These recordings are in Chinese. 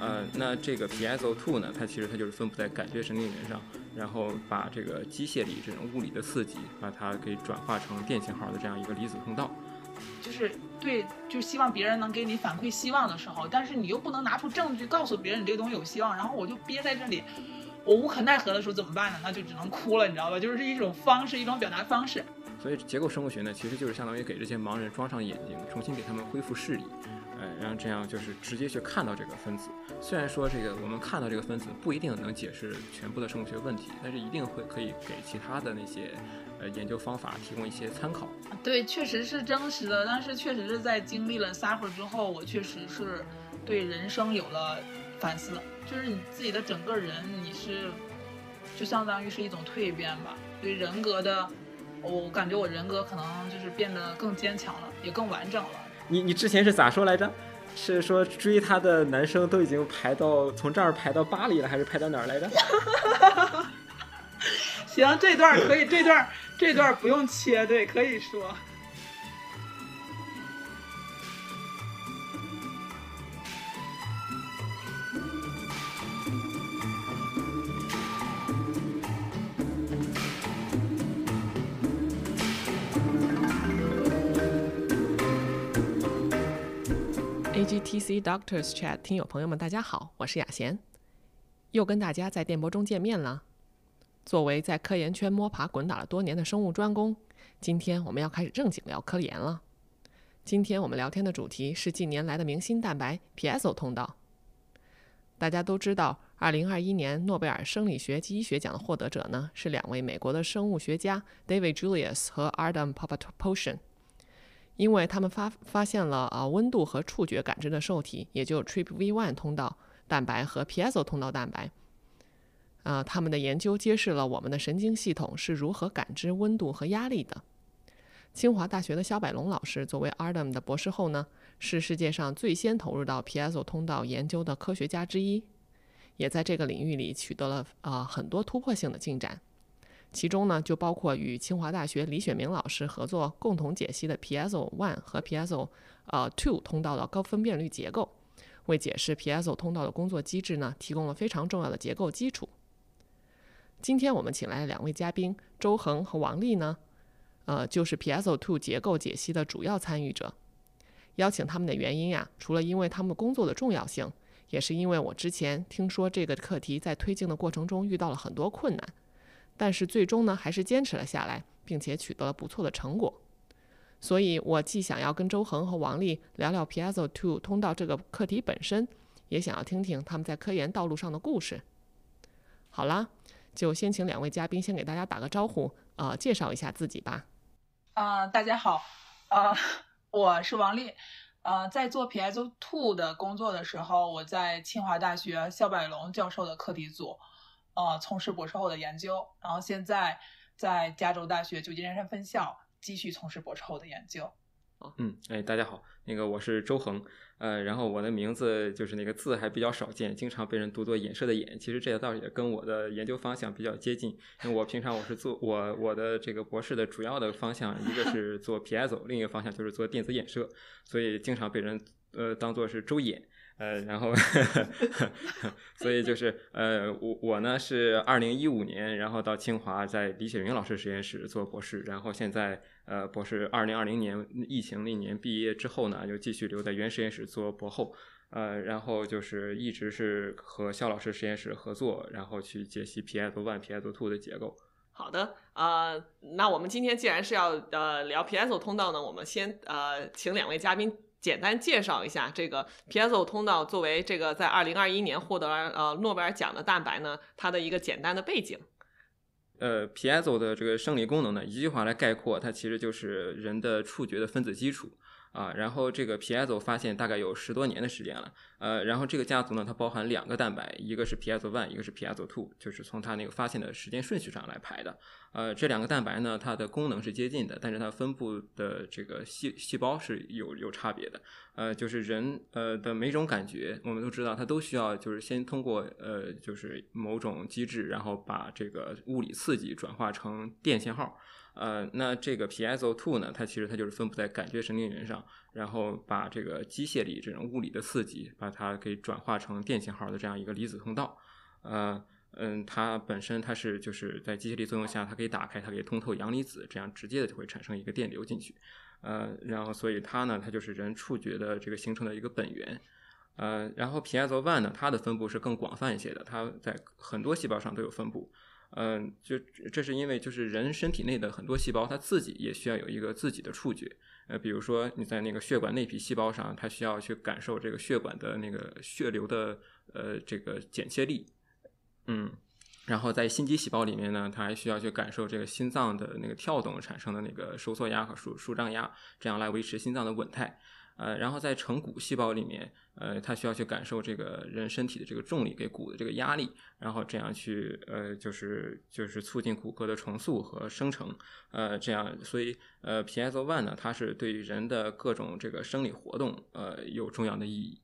呃，那这个 piezo2 呢，它其实它就是分布在感觉神经元上，然后把这个机械里这种物理的刺激，把它给转化成电信号的这样一个离子通道。就是对，就希望别人能给你反馈希望的时候，但是你又不能拿出证据告诉别人你这个东西有希望，然后我就憋在这里，我无可奈何的时候怎么办呢？那就只能哭了，你知道吧？就是一种方式，一种表达方式。所以结构生物学呢，其实就是相当于给这些盲人装上眼睛，重新给他们恢复视力。呃，然后这样就是直接去看到这个分子。虽然说这个我们看到这个分子不一定能解释全部的生物学问题，但是一定会可以给其他的那些呃研究方法提供一些参考。对，确实是真实的，但是确实是在经历了 suffer 之后，我确实是对人生有了反思。就是你自己的整个人，你是就相当于是一种蜕变吧。对人格的，我感觉我人格可能就是变得更坚强了，也更完整了。你你之前是咋说来着？是说追她的男生都已经排到从这儿排到巴黎了，还是排到哪儿来着？行，这段可以，这段这段不用切，对，可以说。GTC Doctors Chat 听友朋友们，大家好，我是雅贤，又跟大家在电波中见面了。作为在科研圈摸爬滚打了多年的生物专攻，今天我们要开始正经聊科研了。今天我们聊天的主题是近年来的明星蛋白 piezo 通道。大家都知道，2021年诺贝尔生理学及医学奖的获得者呢是两位美国的生物学家 David Julius 和 Adam Popotion。因为他们发发现了啊温度和触觉感知的受体，也就 TRPV1 通道蛋白和 piezo 通道蛋白。啊，他们的研究揭示了我们的神经系统是如何感知温度和压力的。清华大学的肖百龙老师作为 Adam 的博士后呢，是世界上最先投入到 piezo 通道研究的科学家之一，也在这个领域里取得了啊很多突破性的进展。其中呢，就包括与清华大学李雪明老师合作，共同解析的 PSO one 和 PSO 呃 two 通道的高分辨率结构，为解释 PSO 通道的工作机制呢，提供了非常重要的结构基础。今天我们请来的两位嘉宾周恒和王丽呢，呃，就是 PSO two 结构解析的主要参与者。邀请他们的原因呀，除了因为他们工作的重要性，也是因为我之前听说这个课题在推进的过程中遇到了很多困难。但是最终呢，还是坚持了下来，并且取得了不错的成果。所以，我既想要跟周恒和王丽聊聊 piezo two 通道这个课题本身，也想要听听他们在科研道路上的故事。好啦，就先请两位嘉宾先给大家打个招呼，呃，介绍一下自己吧。啊，大家好，啊，我是王丽。呃，在做 piezo two 的工作的时候，我在清华大学肖百龙教授的课题组。呃，从事博士后的研究，然后现在在加州大学旧金山分校继续从事博士后的研究。嗯，哎，大家好，那个我是周恒，呃，然后我的名字就是那个字还比较少见，经常被人读作衍射的衍，其实这个倒也跟我的研究方向比较接近，因为我平常我是做我我的这个博士的主要的方向，一个是做 piezo，另一个方向就是做电子衍射，所以经常被人呃当做是周衍。呃，然后，所以就是呃，我我呢是二零一五年，然后到清华在李雪云老师实验室做博士，然后现在呃博士二零二零年疫情那年毕业之后呢，又继续留在原实验室做博后，呃，然后就是一直是和肖老师实验室合作，然后去解析 piezo one、piezo two 的结构。好的，呃，那我们今天既然是要呃聊 piezo 通道呢，我们先呃请两位嘉宾。简单介绍一下这个 piezo 通道，作为这个在二零二一年获得呃诺贝尔奖的蛋白呢，它的一个简单的背景。呃，piezo 的这个生理功能呢，一句话来概括，它其实就是人的触觉的分子基础。啊，然后这个 piezo 发现大概有十多年的时间了，呃，然后这个家族呢，它包含两个蛋白，一个是 piezo one，一个是 piezo two，就是从它那个发现的时间顺序上来排的。呃，这两个蛋白呢，它的功能是接近的，但是它分布的这个细细胞是有有差别的。呃，就是人呃的每种感觉，我们都知道，它都需要就是先通过呃就是某种机制，然后把这个物理刺激转化成电信号。呃，那这个 piezo two 呢，它其实它就是分布在感觉神经元上，然后把这个机械力这种物理的刺激，把它给转化成电信号的这样一个离子通道。呃，嗯，它本身它是就是在机械力作用下，它可以打开，它可以通透阳离子，这样直接的就会产生一个电流进去。呃，然后所以它呢，它就是人触觉的这个形成的一个本源。呃，然后 piezo one 呢，它的分布是更广泛一些的，它在很多细胞上都有分布。嗯，就这是因为就是人身体内的很多细胞，它自己也需要有一个自己的触觉。呃，比如说你在那个血管内皮细胞上，它需要去感受这个血管的那个血流的呃这个剪切力，嗯，然后在心肌细胞里面呢，它还需要去感受这个心脏的那个跳动产生的那个收缩压和舒舒张压，这样来维持心脏的稳态。呃，然后在成骨细胞里面，呃，它需要去感受这个人身体的这个重力给骨的这个压力，然后这样去呃，就是就是促进骨骼的重塑和生成，呃，这样，所以呃，piezo one 呢，它是对于人的各种这个生理活动呃有重要的意义，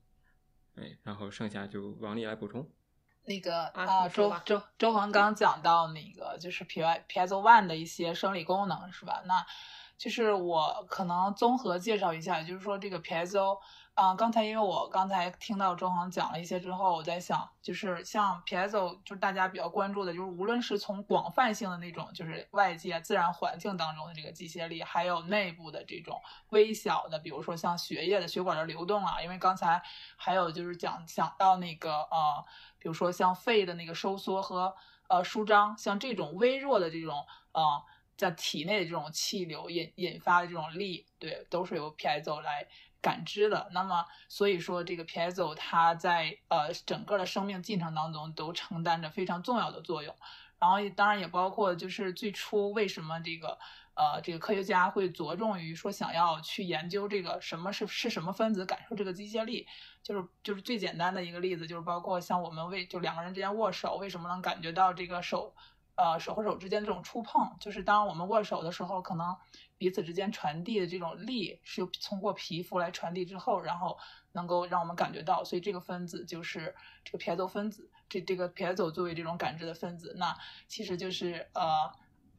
哎，然后剩下就王丽来补充。那个啊啊，周周周恒刚讲到那个就是 P Y piezo one 的一些生理功能是吧？那就是我可能综合介绍一下，就是说这个 piezo，啊、刚才因为我刚才听到周恒讲了一些之后，我在想，就是像 piezo，就是大家比较关注的，就是无论是从广泛性的那种，就是外界自然环境当中的这个机械力，还有内部的这种微小的，比如说像血液的血管的流动啊，因为刚才还有就是讲讲到那个呃，比如说像肺的那个收缩和呃舒张，像这种微弱的这种呃在体内的这种气流引引发的这种力，对，都是由 piezo 来感知的。那么所以说这个 piezo 它在呃整个的生命进程当中都承担着非常重要的作用。然后当然也包括就是最初为什么这个呃这个科学家会着重于说想要去研究这个什么是是什么分子感受这个机械力，就是就是最简单的一个例子，就是包括像我们为就两个人之间握手，为什么能感觉到这个手呃手和手之间这种触碰，就是当我们握手的时候，可能彼此之间传递的这种力是通过皮肤来传递之后，然后能够让我们感觉到，所以这个分子就是这个 pso 分子，这这个 pso 作为这种感知的分子，那其实就是呃。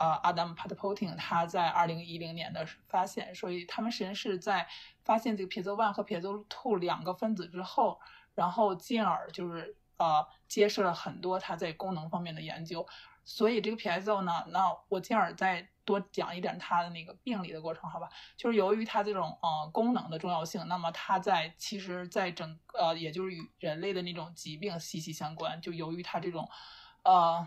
呃，Adam Patpoting 他在二零一零年的发现，所以他们实验室在发现这个 ps one 和 pso two 两个分子之后，然后进而就是呃揭示了很多它在功能方面的研究。所以这个 P S O 呢，那我进而再多讲一点它的那个病理的过程，好吧？就是由于它这种呃功能的重要性，那么它在其实在整呃也就是与人类的那种疾病息息相关。就由于它这种呃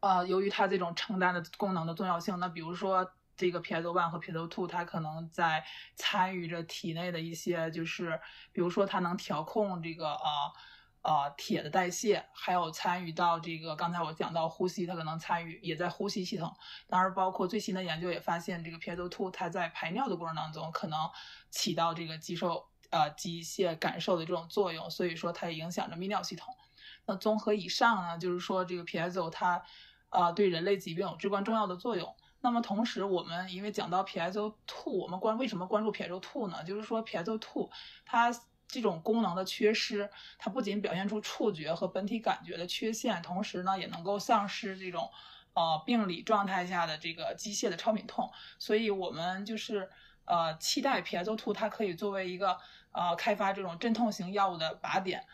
呃，由于它这种承担的功能的重要性，那比如说这个 P S O one 和 P S O two，它可能在参与着体内的一些，就是比如说它能调控这个呃呃铁的代谢，还有参与到这个刚才我讲到呼吸，它可能参与也在呼吸系统。当然，包括最新的研究也发现，这个 piezo two 它在排尿的过程当中可能起到这个肌受呃机械感受的这种作用，所以说它也影响着泌尿系统。那综合以上呢，就是说这个 piezo 它啊、呃对人类疾病有至关重要的作用。那么同时，我们因为讲到 piezo two，我们关为什么关注 piezo two 呢？就是说 piezo two 它这种功能的缺失，它不仅表现出触觉和本体感觉的缺陷，同时呢，也能够丧失这种呃病理状态下的这个机械的超敏痛。所以我们就是呃期待 piezo two 它可以作为一个呃开发这种镇痛型药物的靶点。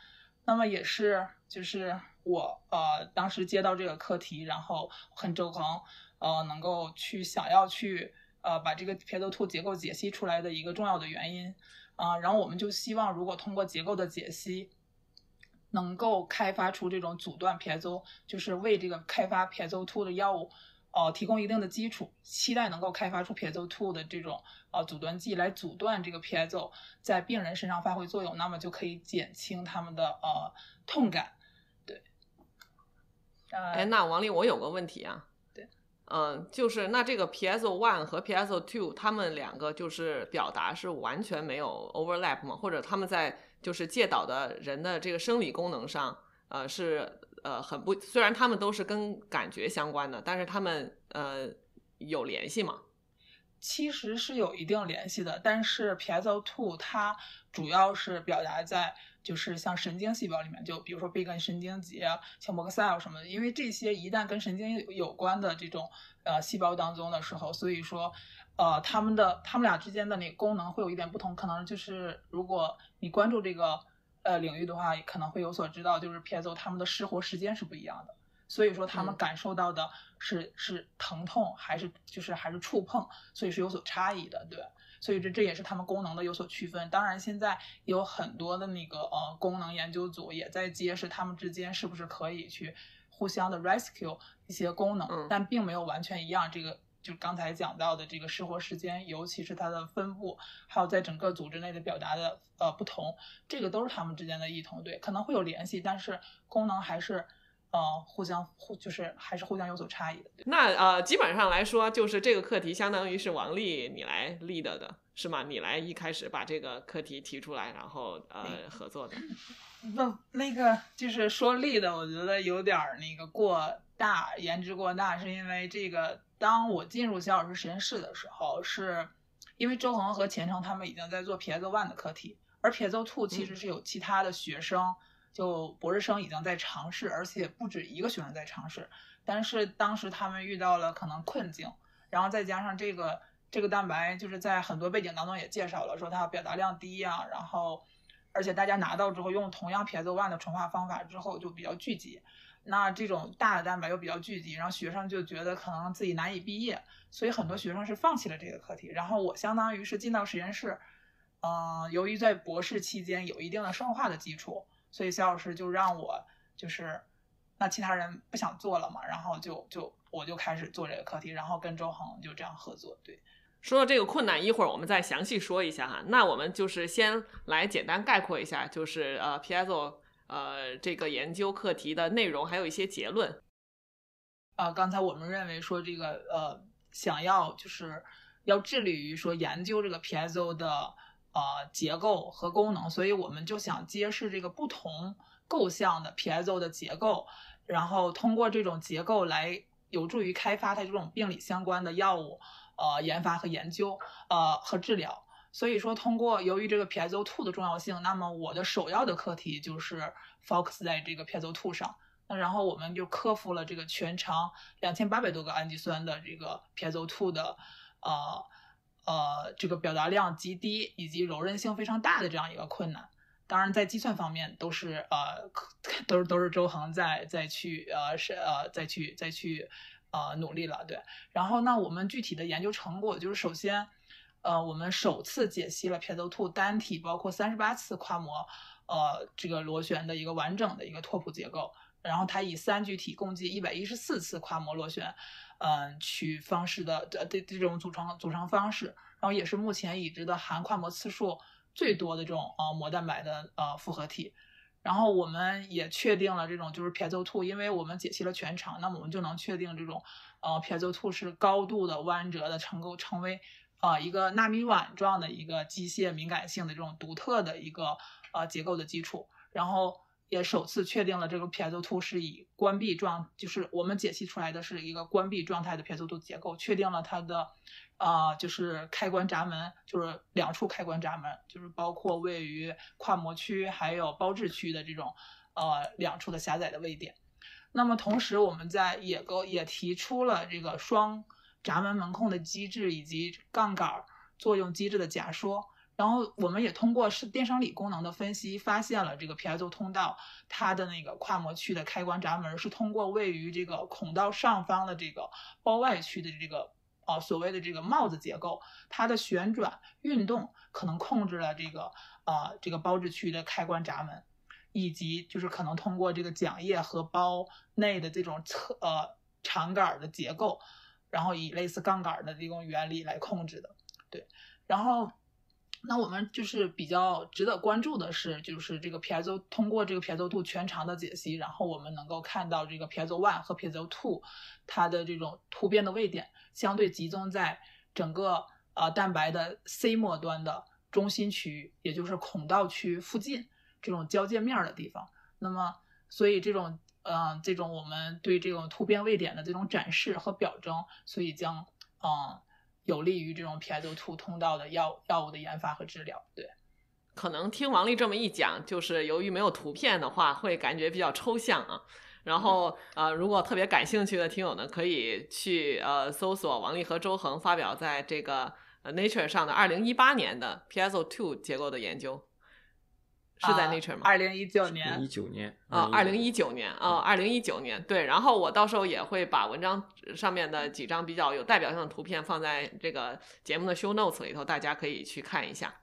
那么也是就是我呃当时接到这个课题，然后很周恒呃能够去想要去呃把这个 piezo two 结构解析出来的一个重要的原因啊、然后我们就希望如果通过结构的解析。能够开发出这种阻断 piezo，就是为这个开发 piezo two 的药物，呃，提供一定的基础，期待能够开发出 piezo two 的这种呃阻断剂来阻断这个 piezo 在病人身上发挥作用，那么就可以减轻他们的呃痛感。对，呃，哎，那王丽，我有个问题啊。嗯，就是那这个 PSO one 和 PSO two，他们两个就是表达是完全没有 overlap 吗？或者他们在就是介导的人的这个生理功能上，呃，是呃很不，虽然他们都是跟感觉相关的，但是他们呃有联系吗？其实是有一定联系的，但是 PSO two 它主要是表达在。就是像神经细胞里面，就比如说背根神经节、像膜克塞尔什么的，因为这些一旦跟神经有关的这种呃细胞当中的时候，所以说，呃，他们的他们俩之间的那个功能会有一点不同。可能就是如果你关注这个呃领域的话，可能会有所知道，就是 PSO 他们的失活时间是不一样的，所以说他们感受到的是是疼痛还是就是还是触碰，所以是有所差异的，对。所以这这也是他们功能的有所区分。当然，现在有很多的那个呃功能研究组也在揭示他们之间是不是可以去互相的 rescue 一些功能，但并没有完全一样。这个就刚才讲到的这个失活时间，尤其是它的分布，还有在整个组织内的表达的呃不同，这个都是他们之间的异同。对，可能会有联系，但是功能还是。呃，互相互就是还是互相有所差异的。那呃，基本上来说，就是这个课题相当于是王丽你来 lead 的是吗？你来一开始把这个课题提出来，然后呃合作的。不，那个就是说 lead，我觉得有点那个过大，颜值过大，是因为这个当我进入肖老师实验室的时候，是因为周恒和钱程他们已经在做 Piezo One 的课题，而 Piezo Two 其实是有其他的学生。就博士生已经在尝试，而且不止一个学生在尝试，但是当时他们遇到了可能困境，然后再加上这个这个蛋白就是在很多背景当中也介绍了，说它表达量低呀，然后而且大家拿到之后用同样 PS One 的纯化方法之后就比较聚集，那这种大的蛋白又比较聚集，然后学生就觉得可能自己难以毕业，所以很多学生是放弃了这个课题，然后我相当于是进到实验室，嗯，由于在博士期间有一定的生化的基础。所以肖老师就让我就是，那其他人不想做了嘛，然后就就我就开始做这个课题，然后跟周恒就这样合作。对，说到这个困难，一会儿我们再详细说一下哈。那我们就是先来简单概括一下，就是呃 Piezo 呃这个研究课题的内容，还有一些结论。呃，刚才我们认为说这个呃想要就是要致力于说研究这个 Piezo 的。呃，结构和功能，所以我们就想揭示这个不同构象的 piezo 的结构，然后通过这种结构来有助于开发它这种病理相关的药物，呃，研发和研究，呃，和治疗。所以说，通过由于这个 piezo two 的重要性，那么我的首要的课题就是 focus 在这个 piezo two 上。那然后我们就克服了这个全长两千八百多个氨基酸的这个 piezo two 的，呃。呃，这个表达量极低以及柔韧性非常大的这样一个困难，当然在计算方面都是呃，都是都是周恒在在去呃是呃再去再去呃努力了，对。然后那我们具体的研究成果就是首先，呃，我们首次解析了 p i e z o t 单体包括三十八次跨模呃这个螺旋的一个完整的一个拓扑结构，然后它以三聚体共计一百一十四次跨模螺旋。嗯，取方式的的这这种组成组成方式，然后也是目前已知的含跨膜次数最多的这种呃膜蛋白的呃复合体。然后我们也确定了这种就是 piezo two，因为我们解析了全长，那么我们就能确定这种呃 piezo two 是高度的弯折的，成构成为呃一个纳米碗状的一个机械敏感性的这种独特的一个呃结构的基础。然后。也首次确定了这个 PS two 是以关闭状，就是我们解析出来的是一个关闭状态的 piezo two 结构，确定了它的，呃，就是开关闸门，就是两处开关闸门，就是包括位于跨模区还有包质区的这种，呃，两处的狭窄的位点。那么同时，我们在也构也提出了这个双闸门门控的机制以及杠杆作用机制的假说。然后我们也通过是电生理功能的分析，发现了这个 P S O 通道它的那个跨模区的开关闸门是通过位于这个孔道上方的这个包外区的这个呃所谓的这个帽子结构，它的旋转运动可能控制了这个呃这个包质区的开关闸门，以及就是可能通过这个桨叶和包内的这种侧呃长杆的结构，然后以类似杠杆的这种原理来控制的，对，然后。那我们就是比较值得关注的是，就是这个 piezo 通过这个 piezo two 全长的解析，然后我们能够看到这个 piezo one 和 piezo two 它的这种突变的位点相对集中在整个呃蛋白的 C 末端的中心区域，也就是孔道区附近这种交界面的地方。那么，所以这种呃这种我们对这种突变位点的这种展示和表征，所以将嗯。有利于这种 ps two 通道的药药物的研发和治疗。对，可能听王丽这么一讲，就是由于没有图片的话，会感觉比较抽象啊。然后呃，如果特别感兴趣的听友呢，可以去呃搜索王丽和周恒发表在这个 Nature 上的二零一八年的 ps two 结构的研究。是在 Nature 吗？二零一九年，一九年啊，二零一九年啊，二零一九年对。然后我到时候也会把文章上面的几张比较有代表性的图片放在这个节目的 Show Notes 里头，大家可以去看一下。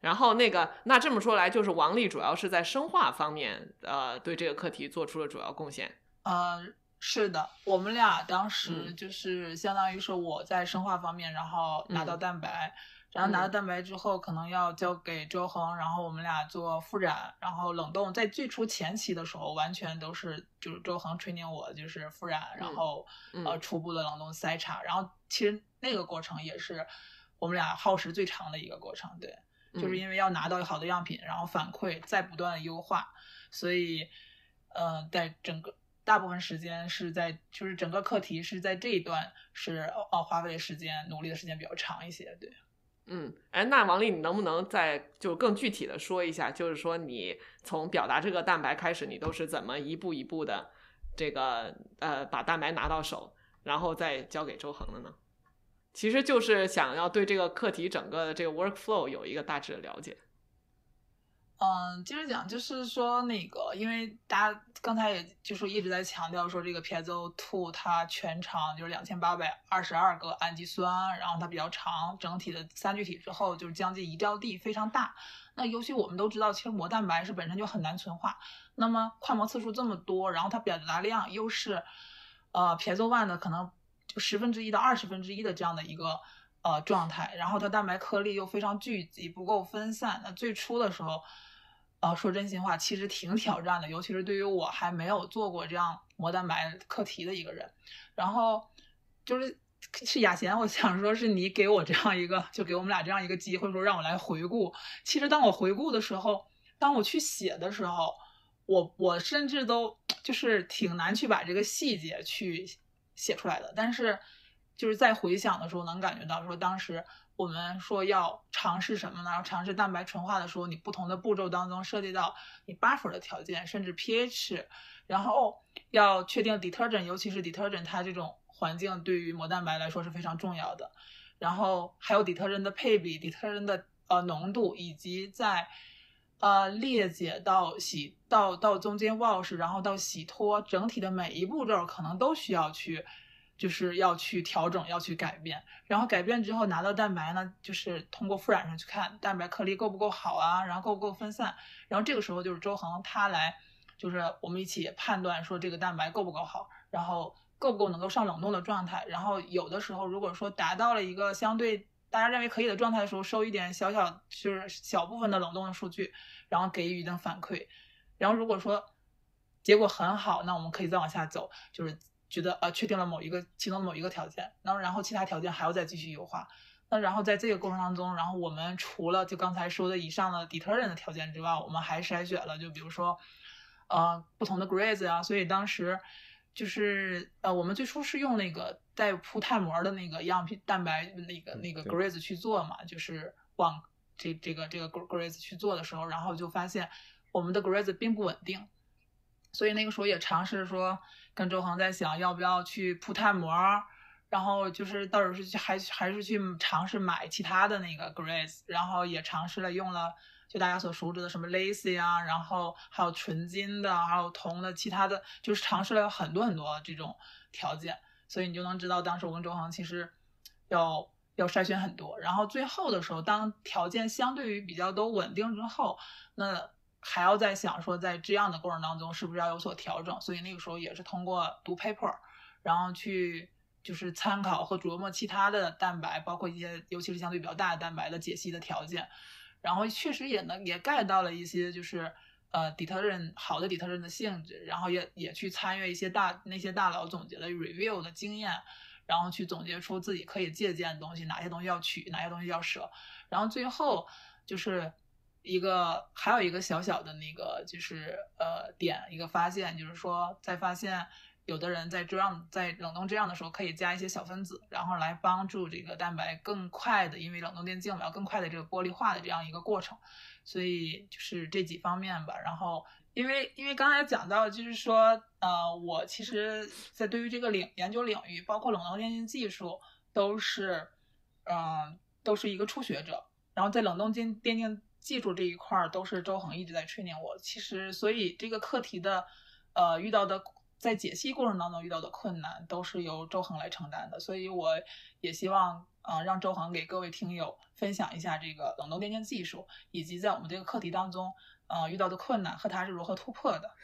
然后那个，那这么说来，就是王丽主要是在生化方面，呃，对这个课题做出了主要贡献。呃，是的，我们俩当时就是相当于是我在生化方面，然后拿到蛋白。然后拿到蛋白之后，可能要交给周恒，然后我们俩做复染，然后冷冻。在最初前期的时候，完全都是就是周恒 training 我，就是复染，然后呃初步的冷冻筛查。然后其实那个过程也是我们俩耗时最长的一个过程，对，就是因为要拿到好的样品，然后反馈，再不断的优化，所以呃，在整个大部分时间是在就是整个课题是在这一段是哦花费的时间努力的时间比较长一些，对。嗯，哎，那王丽，你能不能再就更具体的说一下，就是说你从表达这个蛋白开始，你都是怎么一步一步的这个呃把蛋白拿到手，然后再交给周恒的呢？其实就是想要对这个课题整个的这个 workflow 有一个大致的了解。嗯，接着讲，就是说那个，因为大家刚才也就是一直在强调说，这个 pso two 它全长就是两千八百二十二个氨基酸，然后它比较长，整体的三聚体之后就是将近一兆 D，非常大。那尤其我们都知道，其实膜蛋白是本身就很难存化，那么跨膜次数这么多，然后它表达量又是呃 pso one 的可能就十分之一到二十分之一的这样的一个呃状态，然后它蛋白颗粒又非常聚集，不够分散。那最初的时候。啊，说真心话，其实挺挑战的，尤其是对于我还没有做过这样膜蛋白课题的一个人。然后就是是雅贤，我想说是你给我这样一个，就给我们俩这样一个机会，说让我来回顾。其实当我回顾的时候，当我去写的时候，我我甚至都就是挺难去把这个细节去写出来的。但是就是在回想的时候，能感觉到说当时。我们说要尝试什么呢？要尝试蛋白纯化的时候，你不同的步骤当中涉及到你 buffer 的条件，甚至 pH，然后要确定 detergent，尤其是 detergent 它这种环境对于膜蛋白来说是非常重要的。然后还有 detergent 的配比，detergent 的呃浓度，以及在呃裂解到洗到到中间 wash，然后到洗脱，整体的每一步骤可能都需要去。就是要去调整，要去改变，然后改变之后拿到蛋白呢，就是通过复染上去看蛋白颗粒够不够好啊，然后够不够分散，然后这个时候就是周恒他来，就是我们一起判断说这个蛋白够不够好，然后够不够能够上冷冻的状态，然后有的时候如果说达到了一个相对大家认为可以的状态的时候，收一点小小就是小部分的冷冻的数据，然后给予一定反馈，然后如果说结果很好，那我们可以再往下走，就是。觉得呃确定了某一个其中某一个条件，那么然后其他条件还要再继续优化。那然后在这个过程当中，然后我们除了就刚才说的以上的 detergent 的条件之外，我们还筛选了就比如说呃不同的 grades 啊。所以当时就是呃我们最初是用那个带铺肽膜的那个样品蛋白那个那个 grades 去做嘛，就是往这这个这个 grades 去做的时候，然后就发现我们的 grades 并不稳定。所以那个时候也尝试说，跟周恒在想要不要去铺碳膜，然后就是到时候是去还还是去尝试买其他的那个 grades，然后也尝试了用了就大家所熟知的什么 lacy 啊，然后还有纯金的，还有铜的，其他的就是尝试了很多很多这种条件，所以你就能知道当时我跟周恒其实要要筛选很多，然后最后的时候，当条件相对于比较都稳定之后，那。还要再想说，在这样的过程当中，是不是要有所调整？所以那个时候也是通过读 paper，然后去就是参考和琢磨其他的蛋白，包括一些尤其是相对比较大的蛋白的解析的条件，然后确实也能也 get 到了一些就是呃底特律好的底特律的性质，然后也也去参阅一些大那些大佬总结的 review 的经验，然后去总结出自己可以借鉴的东西，哪些东西要取，哪些东西要舍，然后最后就是一个还有一个小小的那个就是呃点一个发现，就是说在发现。有的人在这样在冷冻这样的时候，可以加一些小分子，然后来帮助这个蛋白更快的，因为冷冻电镜嘛，更快的这个玻璃化的这样一个过程。所以就是这几方面吧。然后因为因为刚才讲到，就是说呃，我其实在对于这个领研究领域，包括冷冻电镜技术，都是嗯都是一个初学者。然后在冷冻电电镜技术这一块儿，都是周恒一直在训练我。其实所以这个课题的呃遇到的。在解析过程当中遇到的困难都是由周恒来承担的，所以我也希望，嗯，让周恒给各位听友分享一下这个冷冻电镜技术，以及在我们这个课题当中，呃，遇到的困难和他是如何突破的。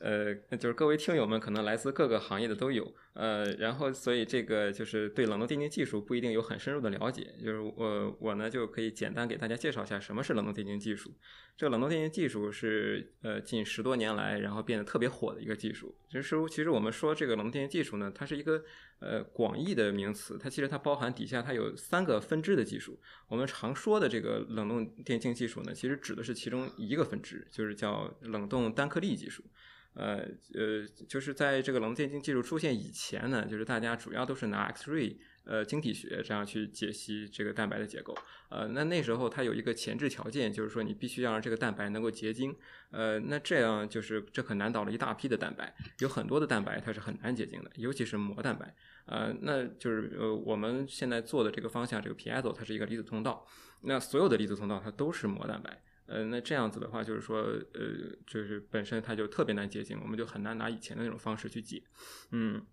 呃，就是各位听友们可能来自各个行业的都有，呃，然后所以这个就是对冷冻电镜技术不一定有很深入的了解，就是我我呢就可以简单给大家介绍一下什么是冷冻电镜技术。这个冷冻电镜技术是呃近十多年来然后变得特别火的一个技术。其实其实我们说这个冷冻电镜技术呢，它是一个呃广义的名词，它其实它包含底下它有三个分支的技术。我们常说的这个冷冻电镜技术呢，其实指的是其中一个分支，就是叫冷冻单颗粒技术。呃呃，就是在这个冷冻电镜技术出现以前呢，就是大家主要都是拿 X-ray 呃晶体学这样去解析这个蛋白的结构。呃，那那时候它有一个前置条件，就是说你必须要让这个蛋白能够结晶。呃，那这样就是这可难倒了一大批的蛋白，有很多的蛋白它是很难结晶的，尤其是膜蛋白。呃，那就是呃我们现在做的这个方向，这个 piezo 它是一个离子通道，那所有的离子通道它都是膜蛋白。呃，那这样子的话，就是说，呃，就是本身它就特别难接近，我们就很难拿以前的那种方式去解，嗯。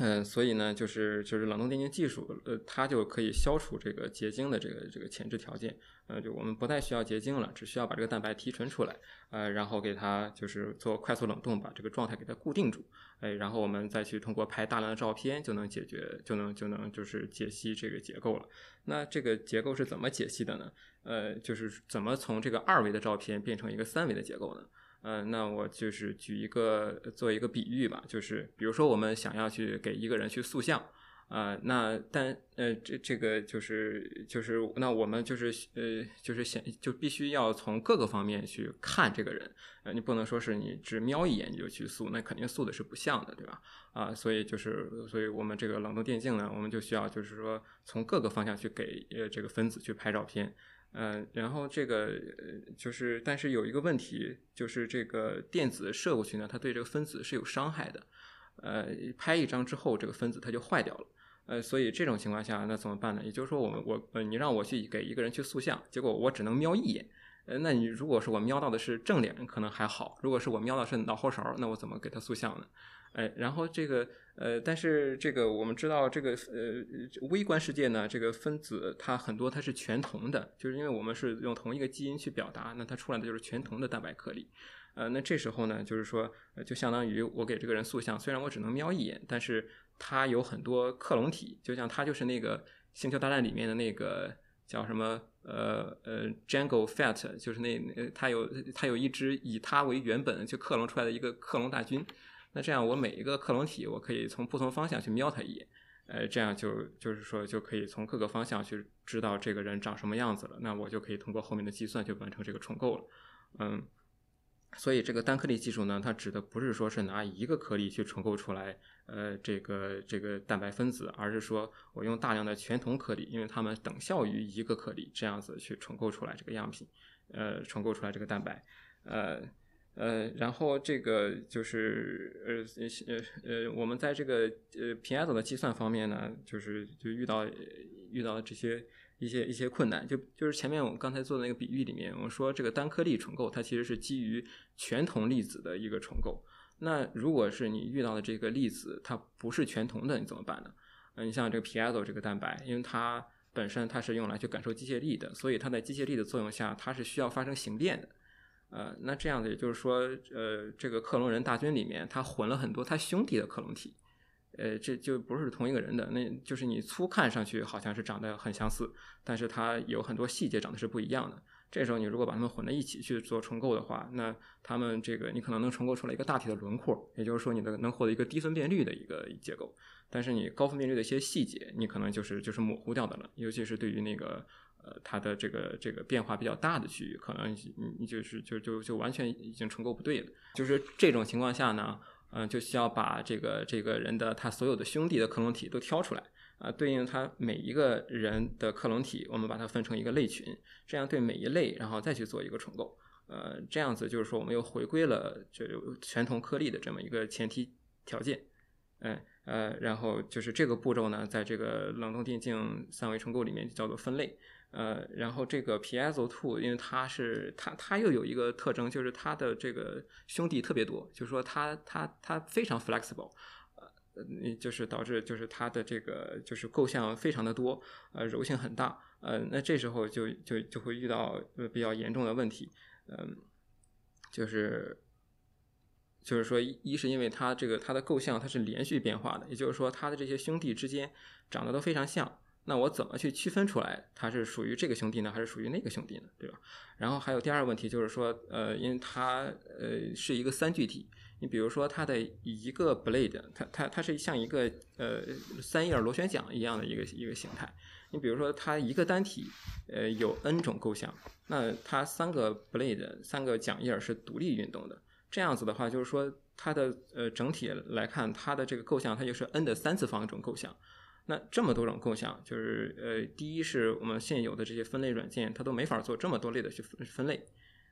嗯，所以呢，就是就是冷冻电镜技术，呃，它就可以消除这个结晶的这个这个前置条件，呃，就我们不再需要结晶了，只需要把这个蛋白提纯出来，呃，然后给它就是做快速冷冻，把这个状态给它固定住，哎，然后我们再去通过拍大量的照片，就能解决，就能就能就是解析这个结构了。那这个结构是怎么解析的呢？呃，就是怎么从这个二维的照片变成一个三维的结构呢？嗯，那我就是举一个做一个比喻吧，就是比如说我们想要去给一个人去塑像，啊，那但呃这这个就是就是那我们就是呃就是想就必须要从各个方面去看这个人，呃你不能说是你只瞄一眼你就去塑，那肯定塑的是不像的，对吧？啊，所以就是所以我们这个冷冻电镜呢，我们就需要就是说从各个方向去给呃这个分子去拍照片。嗯，然后这个就是，但是有一个问题，就是这个电子射过去呢，它对这个分子是有伤害的。呃，拍一张之后，这个分子它就坏掉了。呃，所以这种情况下，那怎么办呢？也就是说，我们我呃，你让我去给一个人去塑像，结果我只能瞄一眼。呃，那你如果是我瞄到的是正脸，可能还好；如果是我瞄到是脑后勺，那我怎么给他塑像呢？哎，然后这个呃，但是这个我们知道，这个呃微观世界呢，这个分子它很多它是全铜的，就是因为我们是用同一个基因去表达，那它出来的就是全铜的蛋白颗粒。呃，那这时候呢，就是说，就相当于我给这个人塑像，虽然我只能瞄一眼，但是它有很多克隆体，就像它就是那个星球大战里面的那个叫什么呃呃 Jango Fett，就是那它有它有一只以它为原本就克隆出来的一个克隆大军。那这样，我每一个克隆体，我可以从不同方向去瞄它一眼，呃，这样就就是说，就可以从各个方向去知道这个人长什么样子了。那我就可以通过后面的计算去完成这个重构了。嗯，所以这个单颗粒技术呢，它指的不是说是拿一个颗粒去重构出来，呃，这个这个蛋白分子，而是说我用大量的全铜颗粒，因为它们等效于一个颗粒，这样子去重构出来这个样品，呃，重构出来这个蛋白，呃。呃，然后这个就是呃呃呃，我们在这个呃 p i t 的计算方面呢，就是就遇到遇到这些一些一些困难，就就是前面我们刚才做的那个比喻里面，我们说这个单颗粒重构它其实是基于全铜粒子的一个重构。那如果是你遇到的这个粒子它不是全铜的，你怎么办呢？嗯，你像这个 p i t 这个蛋白，因为它本身它是用来去感受机械力的，所以它在机械力的作用下，它是需要发生形变的。呃，那这样子也就是说，呃，这个克隆人大军里面，他混了很多他兄弟的克隆体，呃，这就不是同一个人的，那就是你粗看上去好像是长得很相似，但是它有很多细节长得是不一样的。这时候你如果把它们混在一起去做重构的话，那它们这个你可能能重构出来一个大体的轮廓，也就是说你的能获得一个低分辨率的一个结构。但是你高分辨率的一些细节，你可能就是就是模糊掉的了，尤其是对于那个呃它的这个这个变化比较大的区域，可能你你就是就就就完全已经重构不对了。就是这种情况下呢，嗯、就需要把这个这个人的他所有的兄弟的克隆体都挑出来。啊，对应他每一个人的克隆体，我们把它分成一个类群，这样对每一类，然后再去做一个重构。呃，这样子就是说，我们又回归了这全同颗粒的这么一个前提条件。嗯呃，然后就是这个步骤呢，在这个冷冻电镜三维重构里面就叫做分类。呃，然后这个 piezo two，因为它是它它又有一个特征，就是它的这个兄弟特别多，就是说它它它非常 flexible。呃，就是导致就是它的这个就是构象非常的多，呃，柔性很大，呃，那这时候就就就会遇到呃比较严重的问题，嗯，就是就是说一是因为它这个它的构象它是连续变化的，也就是说它的这些兄弟之间长得都非常像，那我怎么去区分出来它是属于这个兄弟呢，还是属于那个兄弟呢，对吧？然后还有第二个问题就是说，呃，因为它呃是一个三具体。你比如说它的一个 blade，它它它是像一个呃三叶螺旋桨一样的一个一个形态。你比如说它一个单体，呃有 n 种构象，那它三个 blade 三个桨叶是独立运动的。这样子的话，就是说它的呃整体来看，它的这个构象它就是 n 的三次方种构象。那这么多种构想，就是呃第一是我们现有的这些分类软件，它都没法做这么多类的去分分类。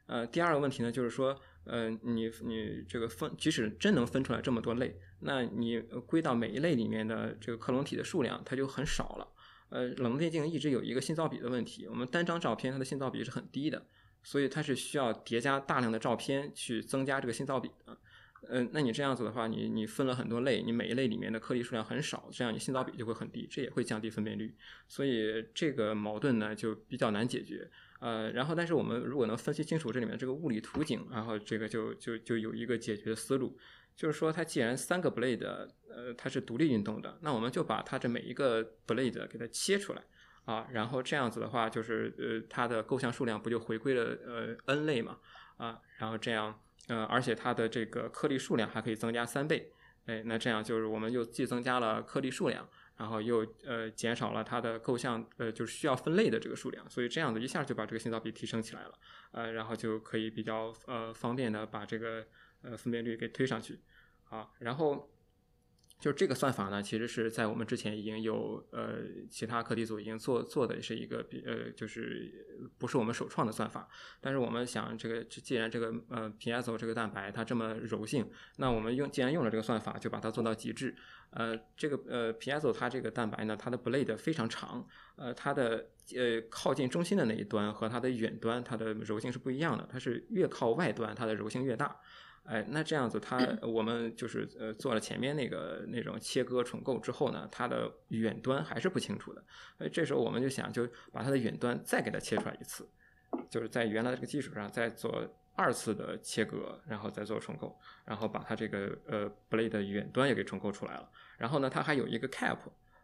呃，第二个问题呢，就是说，呃，你你这个分，即使真能分出来这么多类，那你归到每一类里面的这个克隆体的数量，它就很少了。呃，冷冻电镜一直有一个信噪比的问题，我们单张照片它的信噪比是很低的，所以它是需要叠加大量的照片去增加这个信噪比的。嗯，那你这样子的话，你你分了很多类，你每一类里面的颗粒数量很少，这样你信噪比就会很低，这也会降低分辨率。所以这个矛盾呢就比较难解决。呃，然后但是我们如果能分析清楚这里面这个物理图景，然后这个就就就有一个解决的思路，就是说它既然三个 blade 呃它是独立运动的，那我们就把它这每一个 blade 给它切出来啊，然后这样子的话就是呃它的构象数量不就回归了呃 n 类嘛啊，然后这样。呃，而且它的这个颗粒数量还可以增加三倍，哎，那这样就是我们又既增加了颗粒数量，然后又呃减少了它的构象，呃，就是需要分类的这个数量，所以这样子一下就把这个信噪比提升起来了，呃，然后就可以比较呃方便的把这个呃分辨率给推上去，啊，然后。就这个算法呢，其实是在我们之前已经有呃其他课题组已经做做的是一个比呃就是不是我们首创的算法，但是我们想这个既然这个呃 piezo 这个蛋白它这么柔性，那我们用既然用了这个算法，就把它做到极致。呃，这个呃 piezo 它这个蛋白呢，它的 blade 非常长，呃它的呃靠近中心的那一端和它的远端它的柔性是不一样的，它是越靠外端它的柔性越大。哎，那这样子，它 我们就是呃做了前面那个那种切割重构之后呢，它的远端还是不清楚的。哎这时候我们就想，就把它的远端再给它切出来一次，就是在原来这个基础上再做二次的切割，然后再做重构，然后把它这个呃 blade 的远端也给重构出来了。然后呢，它还有一个 cap，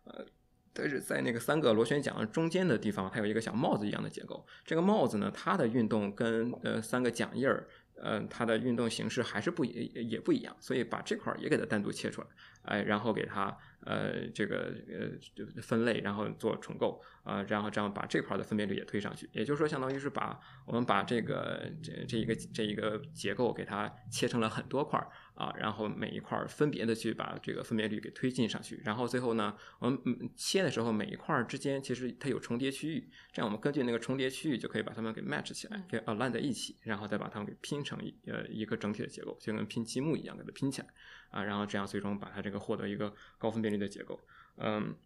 呃，但是在那个三个螺旋桨中间的地方，它有一个小帽子一样的结构。这个帽子呢，它的运动跟呃三个桨叶儿。嗯，它的运动形式还是不也也不一样，所以把这块儿也给它单独切出来，哎，然后给它呃这个呃分类，然后做重构啊，然后这样把这块的分辨率也推上去。也就是说，相当于是把我们把这个这这一个这一个结构给它切成了很多块儿啊，然后每一块儿分别的去把这个分辨率给推进上去。然后最后呢，我们切的时候每一块儿之间其实它有重叠区域，这样我们根据那个重叠区域就可以把它们给 match 起来，给 align 在一起，然后再把它们给拼成。成一呃一个整体的结构，就跟拼积木一样，给它拼起来啊，然后这样最终把它这个获得一个高分辨率的结构。嗯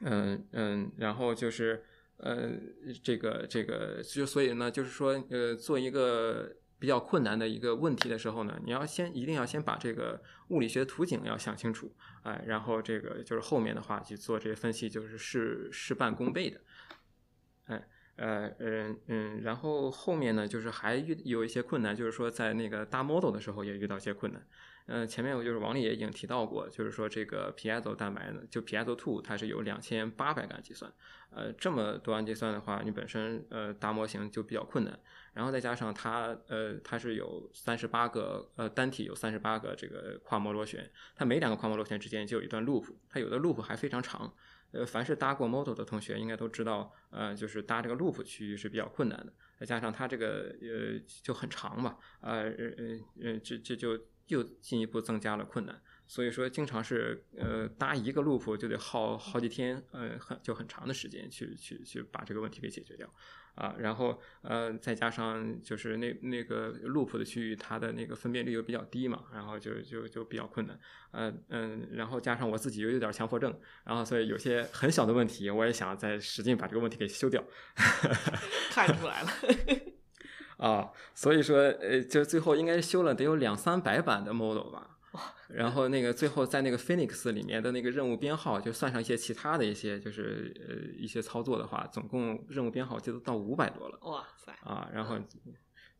嗯嗯，然后就是呃这个这个就所以呢，就是说呃做一个比较困难的一个问题的时候呢，你要先一定要先把这个物理学图景要想清楚，哎，然后这个就是后面的话去做这些分析，就是事事半功倍的，哎。呃嗯嗯，然后后面呢，就是还遇有一些困难，就是说在那个搭 model 的时候也遇到一些困难。嗯，前面我就是王丽也已经提到过，就是说这个 Pico 蛋白呢，就 Pico two 它是有两千八百个氨基酸，呃，这么多氨基酸的话，你本身呃搭模型就比较困难，然后再加上它呃它是有三十八个呃单体有三十八个这个跨膜螺旋，它每两个跨膜螺旋之间就有一段 loop，它有的 loop 还非常长。呃，凡是搭过 model 的同学应该都知道，呃，就是搭这个 loop 区域是比较困难的，再加上它这个呃就很长嘛，呃呃呃，这这就又进一步增加了困难。所以说，经常是呃搭一个 loop 就得耗好几天，呃很就很长的时间去去去把这个问题给解决掉啊。然后呃再加上就是那那个 loop 的区域，它的那个分辨率又比较低嘛，然后就就就比较困难。呃嗯，然后加上我自己又有点强迫症，然后所以有些很小的问题，我也想再使劲把这个问题给修掉。看出来了。啊，所以说呃，就最后应该修了得有两三百版的 model 吧。然后那个最后在那个 Phoenix 里面的那个任务编号，就算上一些其他的一些就是呃一些操作的话，总共任务编号就都到五百多了。哇塞！啊，然后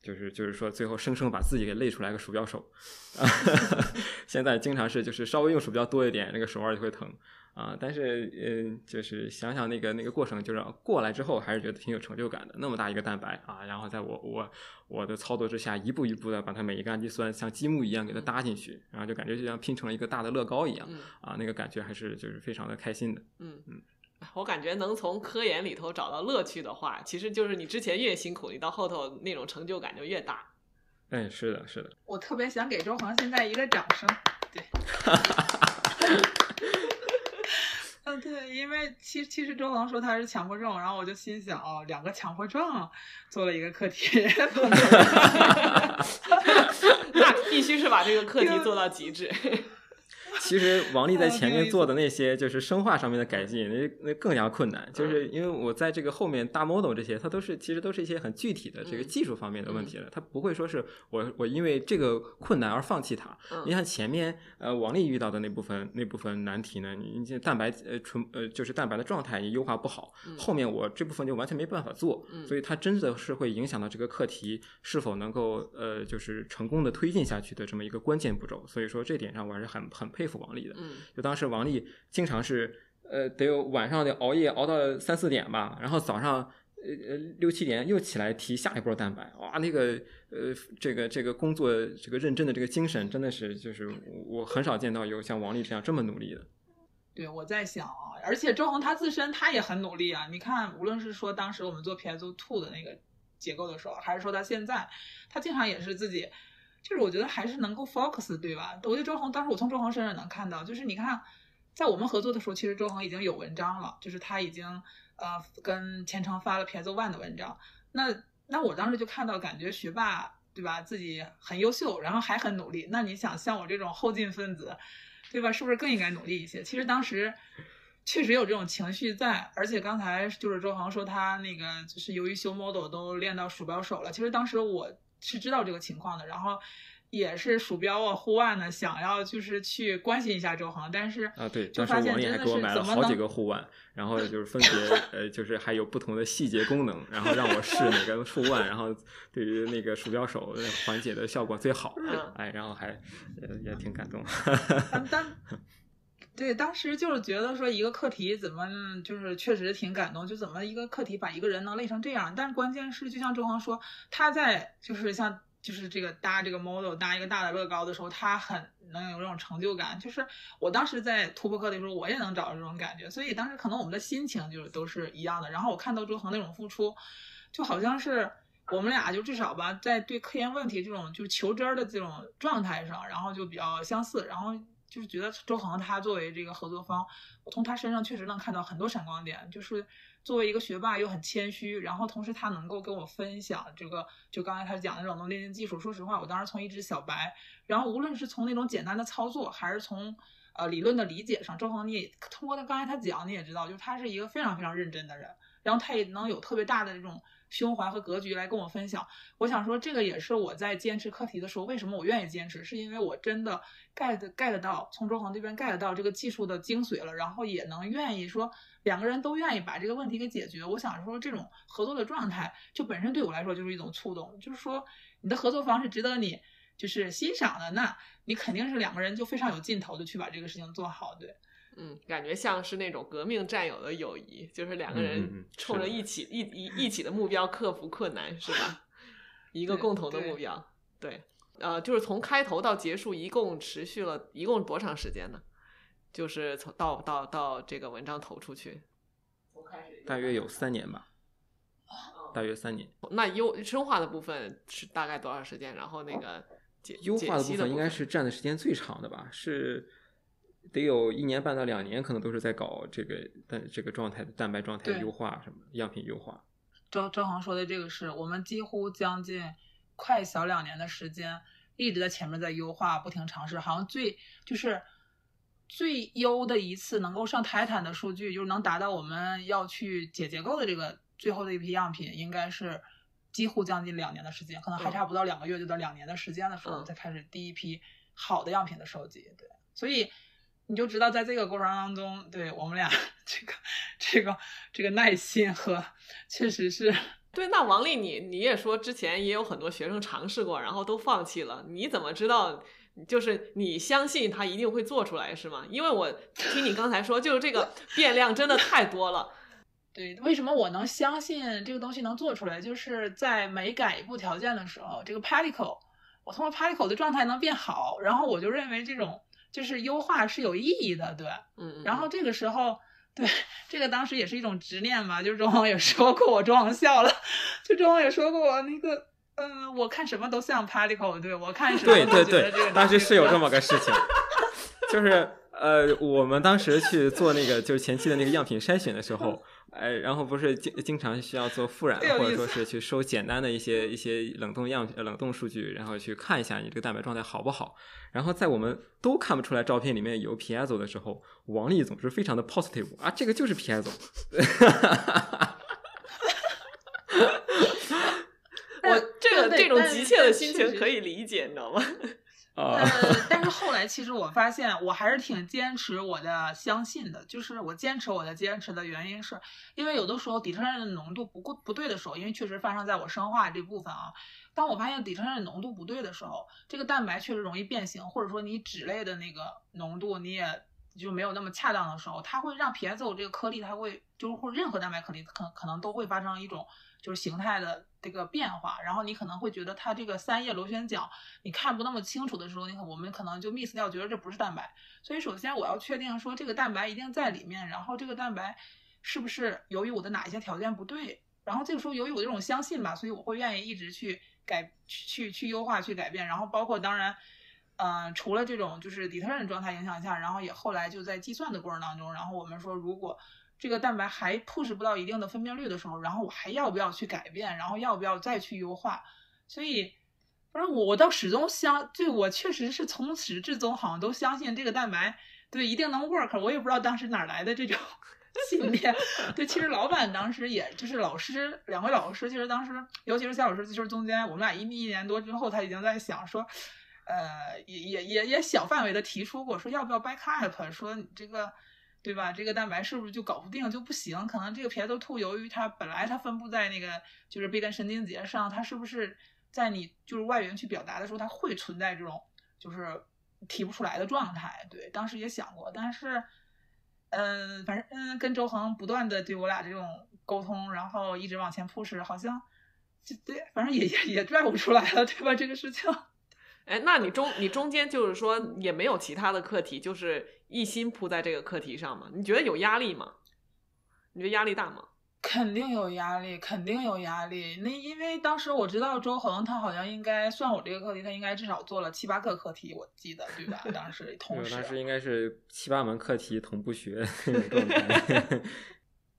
就是就是说最后生生把自己给累出来个鼠标手，啊，现在经常是就是稍微用鼠标多一点，那个手腕就会疼。啊，但是嗯，就是想想那个那个过程，就是过来之后，还是觉得挺有成就感的。那么大一个蛋白啊，然后在我我我的操作之下，一步一步的把它每一个氨基酸像积木一样给它搭进去，然后就感觉就像拼成了一个大的乐高一样啊，那个感觉还是就是非常的开心的。嗯嗯，我感觉能从科研里头找到乐趣的话，其实就是你之前越辛苦，你到后头那种成就感就越大。哎，是的，是的。我特别想给周航现在一个掌声。对。嗯，对，因为其其实周航说他是强迫症，然后我就心想，哦，两个强迫症做了一个课题，那必须是把这个课题做到极致。其实王丽在前面做的那些就是生化上面的改进，那那更加困难。就是因为我在这个后面大 model 这些，它都是其实都是一些很具体的这个技术方面的问题了。它不会说是我我因为这个困难而放弃它。你看前面呃王丽遇到的那部分那部分难题呢，你这蛋白呃纯呃就是蛋白的状态你优化不好，后面我这部分就完全没办法做。所以它真的是会影响到这个课题是否能够呃就是成功的推进下去的这么一个关键步骤。所以说这点上我还是很很佩服。王丽的，嗯，就当时王丽经常是，呃，得有晚上得熬夜熬到三四点吧，然后早上呃呃六七点又起来提下一波蛋白，哇，那个呃这个这个工作这个认真的这个精神真的是就是我很少见到有像王丽这样这么努力的。对，我在想啊，而且周恒他自身他也很努力啊，你看无论是说当时我们做 Piezo Two 的那个结构的时候，还是说他现在，他经常也是自己。就是我觉得还是能够 focus，对吧？我觉得周恒当时我从周恒身上能看到，就是你看，在我们合作的时候，其实周恒已经有文章了，就是他已经呃跟前程发了 PS one 的文章。那那我当时就看到，感觉学霸对吧？自己很优秀，然后还很努力。那你想像我这种后进分子，对吧？是不是更应该努力一些？其实当时确实有这种情绪在，而且刚才就是周恒说他那个就是由于修 model 都练到鼠标手了。其实当时我。是知道这个情况的，然后也是鼠标啊、护腕呢，想要就是去关心一下周恒，但是啊，对，当时王爷还给我买了好几个护腕，然后就是分别呃，就是还有不同的细节功能，然后让我试哪个护腕，然后对于那个鼠标手缓解的效果最好，哎，然后还呃也挺感动。当对，当时就是觉得说一个课题怎么就是确实挺感动，就怎么一个课题把一个人能累成这样。但关键是，就像周航说，他在就是像就是这个搭这个 model 搭一个大的乐高的时候，他很能有这种成就感。就是我当时在突破课的时候，我也能找到这种感觉。所以当时可能我们的心情就是都是一样的。然后我看到周恒那种付出，就好像是我们俩就至少吧，在对科研问题这种就是求真的这种状态上，然后就比较相似。然后。就是觉得周恒他作为这个合作方，我从他身上确实能看到很多闪光点。就是作为一个学霸又很谦虚，然后同时他能够跟我分享这个，就刚才他讲的冷冻炼金技术。说实话，我当时从一只小白，然后无论是从那种简单的操作，还是从呃理论的理解上，周恒你也通过他刚才他讲，你也知道，就是他是一个非常非常认真的人，然后他也能有特别大的这种。胸怀和格局来跟我分享，我想说这个也是我在坚持课题的时候，为什么我愿意坚持，是因为我真的 get get 到从周恒这边 get 到这个技术的精髓了，然后也能愿意说两个人都愿意把这个问题给解决。我想说这种合作的状态，就本身对我来说就是一种触动，就是说你的合作方是值得你就是欣赏的，那你肯定是两个人就非常有劲头的去把这个事情做好，对。嗯，感觉像是那种革命战友的友谊，就是两个人嗯冲着一起一一一起的目标克服困难，是吧？一个共同的目标，对，呃，就是从开头到结束，一共持续了一共多长时间呢？就是从到到到这个文章投出去，大约有三年吧，大约三年。那优深化的部分是大概多少时间？然后那个解优化的解析部分应该是占的时间最长的吧，是得有一年半到两年，可能都是在搞这个蛋这个状态的蛋白状态对优化什么样品优化。周周航说的这个是我们几乎将近快小两年的时间，一直在前面在优化，不停尝试。好像最就是最优的一次能够上泰坦的数据，就是能达到我们要去解结构的这个最后的一批样品，应该是几乎将近两年的时间，可能还差不到两个月就到两年的时间的时候，嗯才开始第一批好的样品的收集。对，所以。你就知道，在这个过程当中，对我们俩这个、这个、这个耐心和，确实是对，那王丽你，你也说之前也有很多学生尝试过，然后都放弃了，你怎么知道？就是你相信他一定会做出来是吗？因为我听你刚才说，就是这个 变量真的太多了。对，为什么我能相信这个东西能做出来？就是在每改一步条件的时候，这个 particle，我通过 particle 的状态能变好，然后我就认为这种就是优化是有意义的，对。嗯，嗯然后这个时候，对这个当时也是一种执念嘛，就是周航也说过我，周航笑了，就周航也说过我那个，嗯，我看什么都像 particle，对我看什么对对都觉得这个对，当时是有这么个事情，就是呃，我们当时去做那个就是前期的那个样品筛选的时候，呃，然后不是经经常需要做复染，或者说是 去收简单的一些一些冷冻样呃冷冻数据，然后去看一下你这个蛋白状态好不好。然后在我们都看不出来照片里面有 piezo 的时候，王丽总是非常的 positive 啊，这个就是 piezo。我这个这种急切的心情可以理解，你知道吗？啊，呃，但是后来其实我发现，我还是挺坚持我的相信的。就是我坚持我的坚持的原因是，因为有的时候底特律的浓度不过不对的时候，因为确实发生在我生化这部分啊。当我发现底特律浓度不对的时候，这个蛋白确实容易变形，或者说你脂类的那个浓度你也就没有那么恰当的时候，它会让 piezo 这个颗粒，它会就是或者任何蛋白可能可可能都会发生一种就是形态的这个变化，然后你可能会觉得它这个三叶螺旋桨你看不那么清楚的时候，你看我们可能就 miss 掉，觉得这不是蛋白。所以首先我要确定说这个蛋白一定在里面，然后这个蛋白是不是由于我的哪一些条件不对，然后这个时候由于我这种相信吧，所以我会愿意一直去改去去优化去改变，然后包括当然。嗯，除了这种就是底特律状态影响下，然后也后来就在计算的过程当中，然后我们说如果这个蛋白还 push 不到一定的分辨率的时候，然后我还要不要去改变，然后要不要再去优化？所以，反正我我倒始终相，对我确实是从始至终好像都相信这个蛋白对一定能 work。我也不知道当时哪来的这种 信念。对，其实老板当时也就是老师，两位老师，其实当时尤其是夏老师，就是中间我们俩一一年多之后，他已经在想说。呃，也也也也小范围的提出过，说要不要 backup，说你这个，对吧？这个蛋白是不是就搞不定就不行？可能这个 piezo two 由于它本来它分布在那个就是臂根神经节上，它是不是在你就是外源去表达的时候，它会存在这种就是提不出来的状态？对，当时也想过，但是，嗯、反正嗯，跟周恒不断的对我俩这种沟通，然后一直往前 push，好像就对，反正也也也拽不出来了，对吧？这个事情。哎，那你中你中间就是说也没有其他的课题，就是一心扑在这个课题上吗？你觉得有压力吗？你觉得压力大吗？肯定有压力，肯定有压力。那因为当时我知道周恒他好像应该算我这个课题，他应该至少做了七八个课题，我记得对吧？当时同对，时，当时应该是七八门课题同步学 那种状态。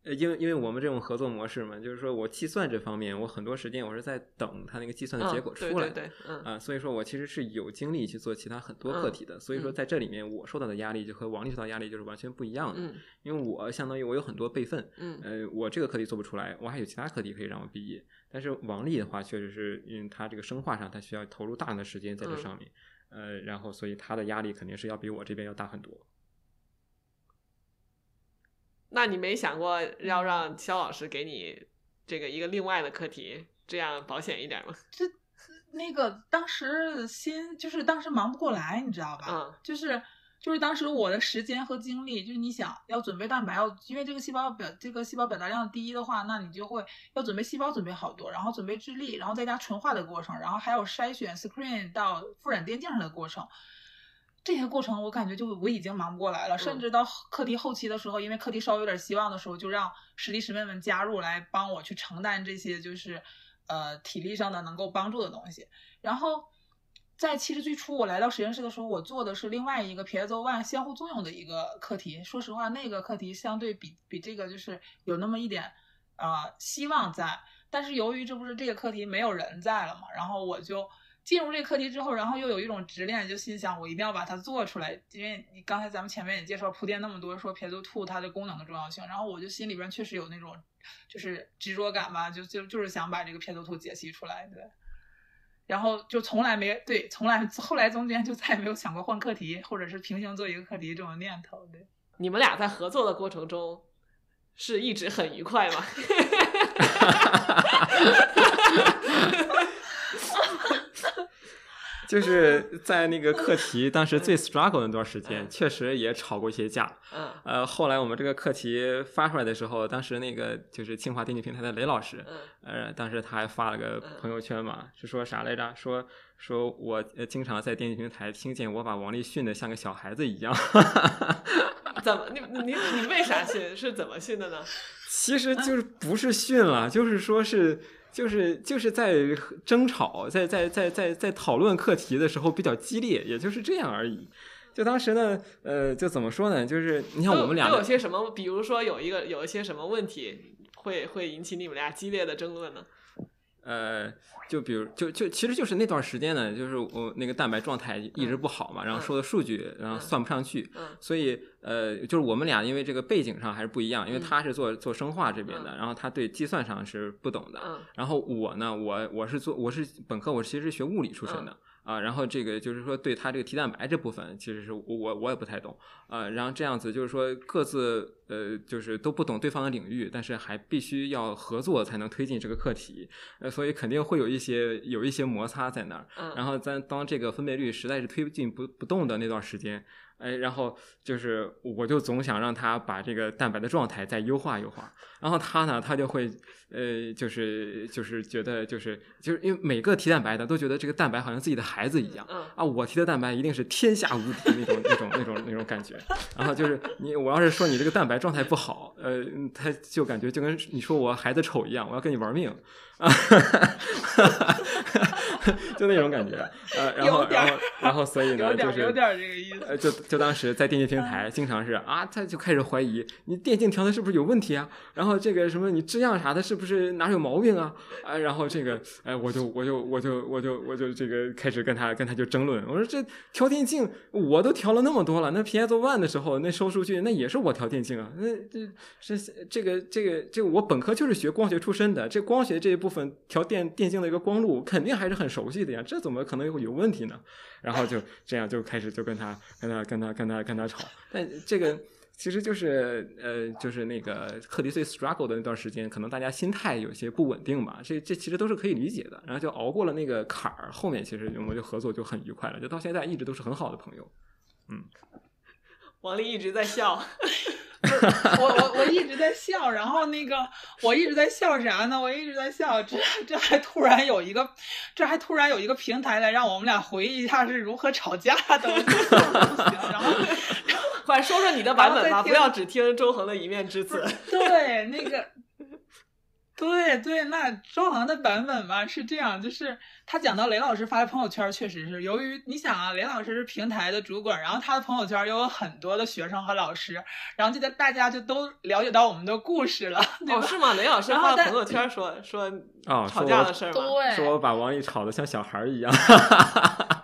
呃，因为因为我们这种合作模式嘛，就是说我计算这方面，我很多时间我是在等它那个计算的结果出来。嗯、对对对，嗯啊，所以说我其实是有精力去做其他很多课题的。所以说在这里面，我受到的压力就和王丽受到压力就是完全不一样的。嗯因为我相当于我有很多备份，嗯呃，我这个课题做不出来，我还有其他课题可以让我毕业。但是王丽的话，确实是因为她这个生化上，她需要投入大量的时间在这嗯上面，呃，然后所以她的压力肯定是要比我这边要大很多。那你没想过要让肖老师给你这个一个另外的课题，这样保险一点吗？这那个当时心就是当时忙不过来，你知道吧？嗯就是就是当时我的时间和精力，就是你想要准备蛋白，要因为这个细胞表这个细胞表达量低的话，那你就会要准备细胞准备好多，然后准备智力，然后再加纯化的过程，然后还有筛选 screen 到复染电镜上的过程。这些过程我感觉就我已经忙不过来了，甚至到课题后期的时候，因为课题稍微有点希望的时候，就让师弟师妹们加入来帮我去承担这些就是呃体力上的能够帮助的东西。然后在其实最初我来到实验室的时候，我做的是另外一个 piezo one 相互作用的一个课题。说实话，那个课题相对比比这个就是有那么一点啊、呃希望在，但是由于这不是这个课题没有人在了嘛，然后我就。进入这个课题之后，然后又有一种执念，就心想我一定要把它做出来，因为你刚才咱们前面也介绍铺垫那么多，说 p i z o two 它的功能的重要性，然后我就心里边确实有那种就是执着感吧，就就就是想把这个 p i z o two 解析出来，对。然后就从来没对，从来后来中间就再也没有想过换课题，或者是平行做一个课题这种念头，对。你们俩在合作的过程中是一直很愉快吗？就是 在那个课题当时最 struggle 的那段时间，确实也吵过一些架。嗯呃，后来我们这个课题发出来的时候，当时那个就是清华电竞平台的雷老师，嗯呃，当时他还发了个朋友圈嘛，是说啥来着？说说我呃经常在电竞平台听见我把王力训的像个小孩子一样。怎么你你你为啥训？是怎么训的呢？其实就是不是训了，就是说是。就是就是在争吵，在在在在在讨论课题的时候比较激烈，也就是这样而已。就当时呢，呃，就怎么说呢？就是你像我们俩都有些什么，比如说有一个有一些什么问题会会引起你们俩激烈的争论呢？呃，就比如，就就其实就是那段时间呢，就是我那个蛋白状态一直不好嘛，然后说的数据，然后算不上去，嗯所以呃，就是我们俩因为这个背景上还是不一样，因为嗯他是做做生化这边的，嗯然后他对计算上是不懂的，嗯然后我呢，我我是做我是本科，我其实是学物理出身嗯的。啊，然后这个就是说，对他这个提蛋白这部分，其实是我我我也不太懂啊。然后这样子就是说，各自呃就是都不懂对方的领域，但是还必须要合作才能推进这个课题，呃，所以肯定会有一些有一些摩擦在那儿。嗯，然后咱当这个分辨率实在是推进不不动的那段时间，哎，然后就是我就总想让他把这个蛋白的状态再优化优化，然后他呢，他就会呃，就是就是觉得就是就是因为每个提蛋白的都觉得这个蛋白好像自己的孩子一样。嗯啊，我提的蛋白一定是天下无敌那种那种那种那种感觉，然后就是你，我要是说你这个蛋白状态不好，呃，他就感觉就跟你说我孩子丑一样，我要跟你玩命啊，就那种感觉，呃，然后然后然后所以呢，就是有点这个意思。呃，就就当时在电竞平台，经常是啊，他就开始怀疑你电竞调的是不是有问题啊？然后这个什么你质量啥的，是不是哪有毛病啊？啊，然后这个哎，我就我就我就我就我就这个开始跟他跟他就争论。我说这调电竞我都调了那么多了，那 PS One 的时候那收数据那也是我调电竞啊。那这这这个这个这个我本科就是学光学出身的，这光学这一部部分调电电竞的一个光路肯定还是很熟悉的呀，这怎么可能会有问题呢？然后就这样就开始就跟他跟他跟他跟他跟他吵，但这个其实就是呃就是那个课题最 struggle 的那段时间，可能大家心态有些不稳定吧，这这其实都是可以理解的。然后就熬过了那个坎儿，后面其实我们就合作就很愉快了，就到现在一直都是很好的朋友。嗯王丽一直在笑，我我我一直在笑，然后那个我一直在笑啥呢？我一直在笑，这这还突然有一个，这还突然有一个平台来让我们俩回忆一下是如何吵架的，不行。然后快说说你的版本吧，不要只听周恒的一面之词。对那个。对对，那周航的版本吧是这样，就是他讲到雷老师发的朋友圈，确实是由于你想啊，雷老师是平台的主管，然后他的朋友圈又有很多的学生和老师，然后就在大家就都了解到我们的故事了，对？是吗？雷老师发朋友圈说说啊、吵架的事儿吗？对，说我把王毅吵得像小孩儿一样。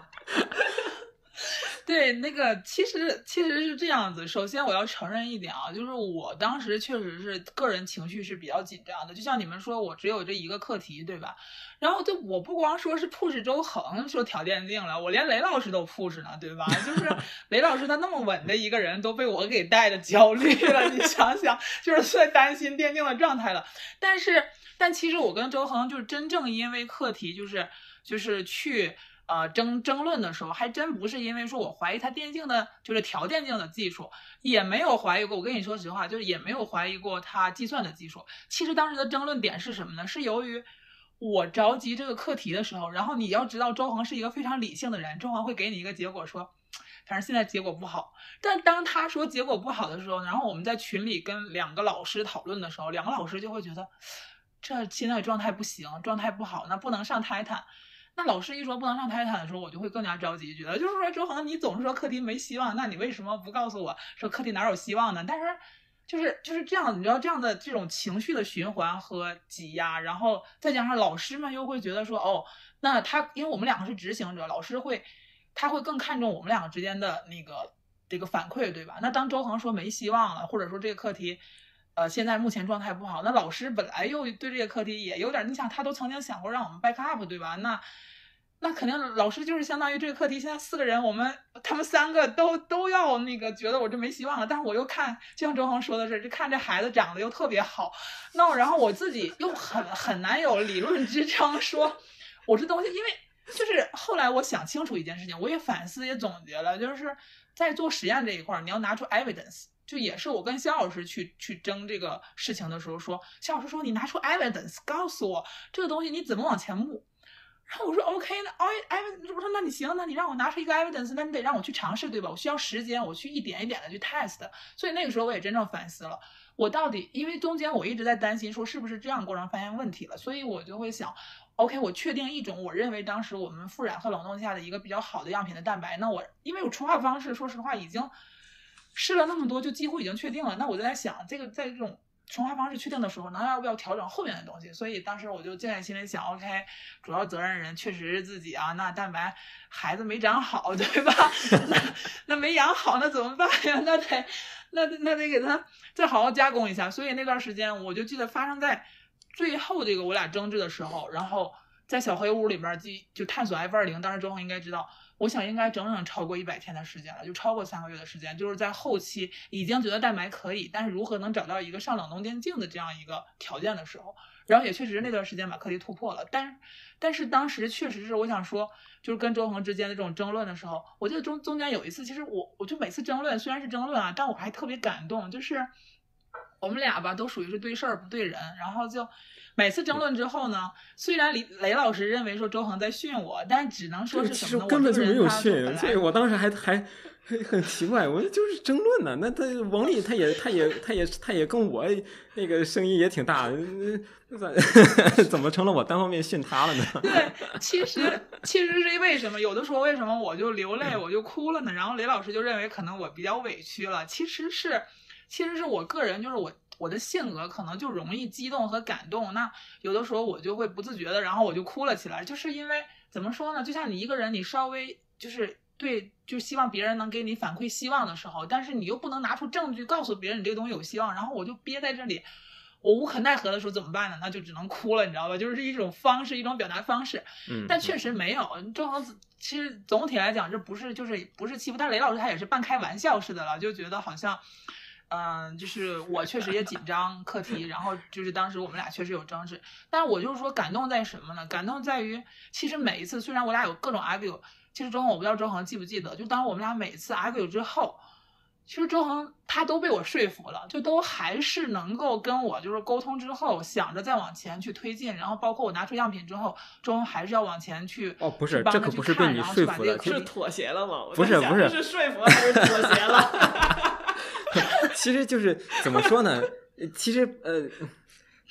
对，那个其实其实是这样子。首先我要承认一点啊，就是我当时确实是个人情绪是比较紧张的。就像你们说，我只有这一个课题，对吧？然后就我不光说是 push 周恒说调电竞了，我连雷老师都 push 呢，对吧？就是 雷老师他那么稳的一个人，都被我给带的焦虑了。你想想，就是最担心电竞的状态了。但是，但其实我跟周恒就是真正因为课题就是。就是去呃争争论的时候，还真不是因为说我怀疑他电竞的，就是调电竞的技术，也没有怀疑过。我跟你说实话，就是也没有怀疑过他计算的技术。其实当时的争论点是什么呢？是由于我着急这个课题的时候，然后你要知道周恒是一个非常理性的人，周恒会给你一个结果说。反正现在结果不好，但当他说结果不好的时候，然后我们在群里跟两个老师讨论的时候，两个老师就会觉得这现在状态不行，状态不好，那不能上泰坦。那老师一说不能上泰坦的时候，我就会更加着急，觉得就是说周恒，你总是说课题没希望，那你为什么不告诉我说课题哪有希望呢？但是就是就是这样，你知道这样的这种情绪的循环和挤压，然后再加上老师们又会觉得说哦，那他因为我们两个是执行者，老师会。他会更看重我们两个之间的那个这个反馈，对吧？那当周恒说没希望了，或者说这个课题，呃，现在目前状态不好，那老师本来又对这个课题也有点，你想他都曾经想过让我们 back up，对吧？那那肯定老师就是相当于这个课题，现在四个人，我们他们三个都都要那个觉得我这没希望了，但是我又看，就像周恒说的是，就看这孩子长得又特别好，那然后我自己又很很难有理论支撑，说我这东西，因为。就是后来我想清楚一件事情，我也反思也总结了，就是在做实验这一块，你要拿出 evidence，就也是我跟肖老师去去争这个事情的时候说，肖老师说你拿出 evidence，告诉我这个东西你怎么往前步。然后我说 OK，那 evidence，我说那你行，那你让我拿出一个 evidence，那你得让我去尝试对吧？我需要时间，我去一点一点的去 test。所以那个时候我也真正反思了，我到底因为中间我一直在担心说是不是这样过程发现问题了，所以我就会想。OK，我确定一种我认为当时我们复染和冷冻下的一个比较好的样品的蛋白。那我因为我纯化方式，说实话已经试了那么多，就几乎已经确定了。那我就在想，这个在这种纯化方式确定的时候，那要不要调整后面的东西？所以当时我就静下心来想，OK，主要责任人确实是自己啊。那蛋白孩子没长好，对吧？那那没养好，那怎么办呀？那得那那得给他再好好加工一下。所以那段时间我就记得发生在。最后这个我俩争执的时候，然后在小黑屋里边就就探索 F 二零，当时周恒应该知道，我想应该整整超过一百天的时间了，就超过三个月的时间，就是在后期已经觉得蛋白可以，但是如何能找到一个上冷冻电镜的这样一个条件的时候，然后也确实那段时间把课题突破了，但但是当时确实是我想说，就是跟周恒之间的这种争论的时候，我记得中中间有一次，其实我我就每次争论虽然是争论啊，但我还特别感动，就是。我们俩吧，都属于是对事儿不对人，然后就每次争论之后呢，虽然李雷老师认为说周恒在训我，但只能说是什么？根本就没有训，所以我当时还还很奇怪，我就是争论呢。那他王丽他也他也他也他也跟我那个声音也挺大，那咋怎么成了我单方面训他了呢？对，其实其实是为什么？有的时候为什么我就流泪我就哭了呢？然后雷老师就认为可能我比较委屈了，其实是。其实是我个人，就是我我的性格可能就容易激动和感动，那有的时候我就会不自觉的，然后我就哭了起来，就是因为怎么说呢？就像你一个人，你稍微就是对，就希望别人能给你反馈希望的时候，但是你又不能拿出证据告诉别人你这个东西有希望，然后我就憋在这里，我无可奈何的时候怎么办呢？那就只能哭了，你知道吧？就是一种方式，一种表达方式。嗯。但确实没有周恒子，其实总体来讲，这不是就是不是欺负，但雷老师他也是半开玩笑似的了，就觉得好像。嗯，就是我确实也紧张课题，然后就是当时我们俩确实有争执，但是我就是说感动在什么呢？感动在于，其实每一次虽然我俩有各种 argue，其实周恒我不知道周恒记不记得，就当我们俩每次 argue 之后，其实周恒他都被我说服了，就都还是能够跟我就是沟通之后，想着再往前去推进，然后包括我拿出样品之后，周恒还是要往前去哦，不是，这可不是被你说服的，是妥协了吗？不是不是，是说服还是妥协了？其实就是怎么说呢？其实呃。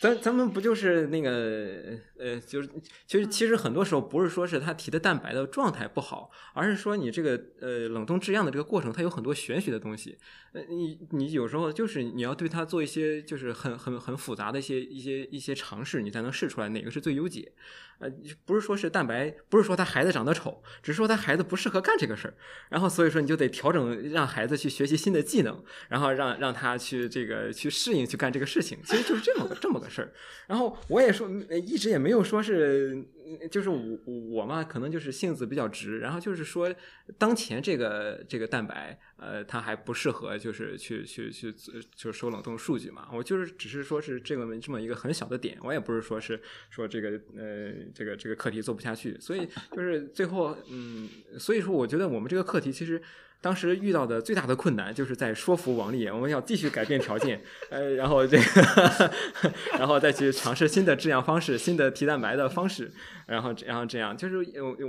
咱咱们不就是那个呃，就是其实其实很多时候不是说是他提的蛋白的状态不好，而是说你这个呃冷冻制样的这个过程，它有很多玄学的东西。呃，你你有时候就是你要对它做一些就是很很很复杂的一些一些一些尝试，你才能试出来哪个是最优解。呃，不是说是蛋白，不是说他孩子长得丑，只是说他孩子不适合干这个事儿。然后所以说你就得调整，让孩子去学习新的技能，然后让让他去这个去适应去干这个事情。其实就是这么个这么个。事儿。然后我也说，一直也没有说是，就是我我嘛，可能就是性子比较直，然后就是说，当前这个这个蛋白，呃，它还不适合就是去去去就收冷冻数据嘛。我就是只是说是这么这么一个很小的点，我也不是说是说这个呃这个这个课题做不下去，所以就是最后嗯，所以说我觉得我们这个课题其实。当时遇到的最大的困难就是在说服王丽，我们要继续改变条件，呃，然后这个，然后再去尝试新的制氧方式、新的提蛋白的方式，然后然后这样，就是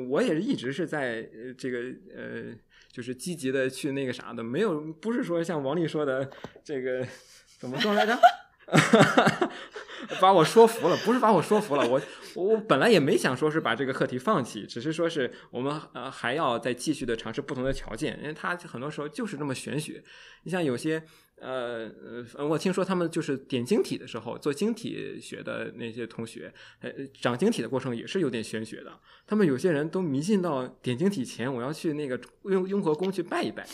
我也是一直是在这个呃，就是积极的去那个啥的，没有不是说像王丽说的这个怎么说来着？把我说服了，不是把我说服了，我我本来也没想说是把这个课题放弃，只是说是我们呃还要再继续的尝试不同的条件，因为它很多时候就是这么玄学，你像有些。呃呃，我听说他们就是点晶体的时候，做晶体学的那些同学，呃，长晶体的过程也是有点玄学的。他们有些人都迷信到点晶体前，我要去那个雍雍和宫去拜一拜，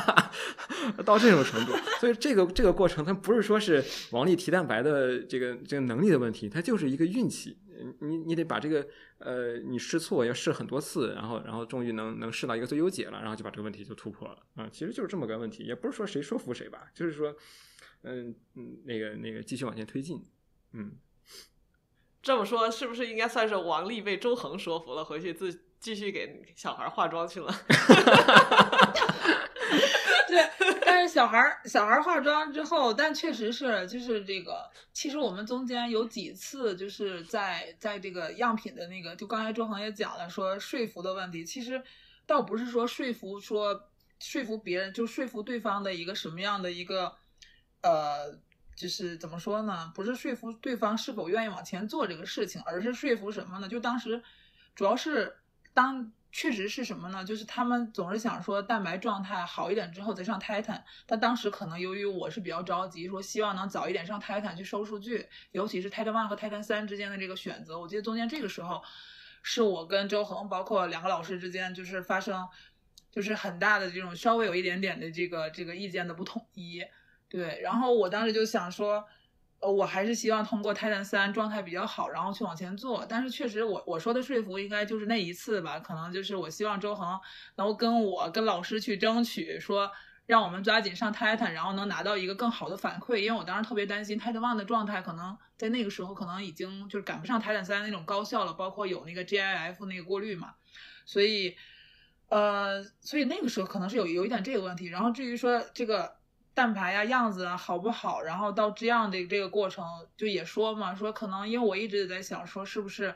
到这种程度。所以这个这个过程，它不是说是王力提蛋白的这个这个能力的问题，它就是一个运气。你你得把这个呃，你试错要试很多次，然后然后终于能能试到一个最优解了，然后就把这个问题就突破了啊，其实就是这么个问题，也不是说谁说服谁吧，就是说嗯嗯那个那个继续往前推进，嗯，这么说是不是应该算是王丽被周恒说服了，回去自继续给小孩化妆去了？对，但是小孩儿小孩儿化妆之后，但确实是就是这个，其实我们中间有几次就是在在这个样品的那个，就刚才周恒也讲了，说说服的问题，其实倒不是说说服说说服别人，就说服对方的一个什么样的一个呃，就是怎么说呢？不是说服对方是否愿意往前做这个事情，而是说服什么呢？就当时主要是当。确实是什么呢？就是他们总是想说蛋白状态好一点之后再上 Titan。但当时可能由于我是比较着急，说希望能早一点上 Titan 去收数据，尤其是 Titan One 和 Titan 三之间的这个选择。我记得中间这个时候，是我跟周恒，包括两个老师之间，就是发生就是很大的这种稍微有一点点的这个这个意见的不统一。对，然后我当时就想说。呃，我还是希望通过泰坦三状态比较好，然后去往前做。但是确实，我我说的说服应该就是那一次吧，可能就是我希望周恒能跟我跟老师去争取，说让我们抓紧上泰坦，然后能拿到一个更好的反馈。因为我当时特别担心泰坦 one 的状态可能在那个时候可能已经就是赶不上泰坦三那种高效了，包括有那个 GIF 那个过滤嘛。所以，呃，所以那个时候可能是有有一点这个问题。然后至于说这个。蛋白呀，样子啊好不好？然后到这样的这个过程，就也说嘛，说可能因为我一直也在想，说是不是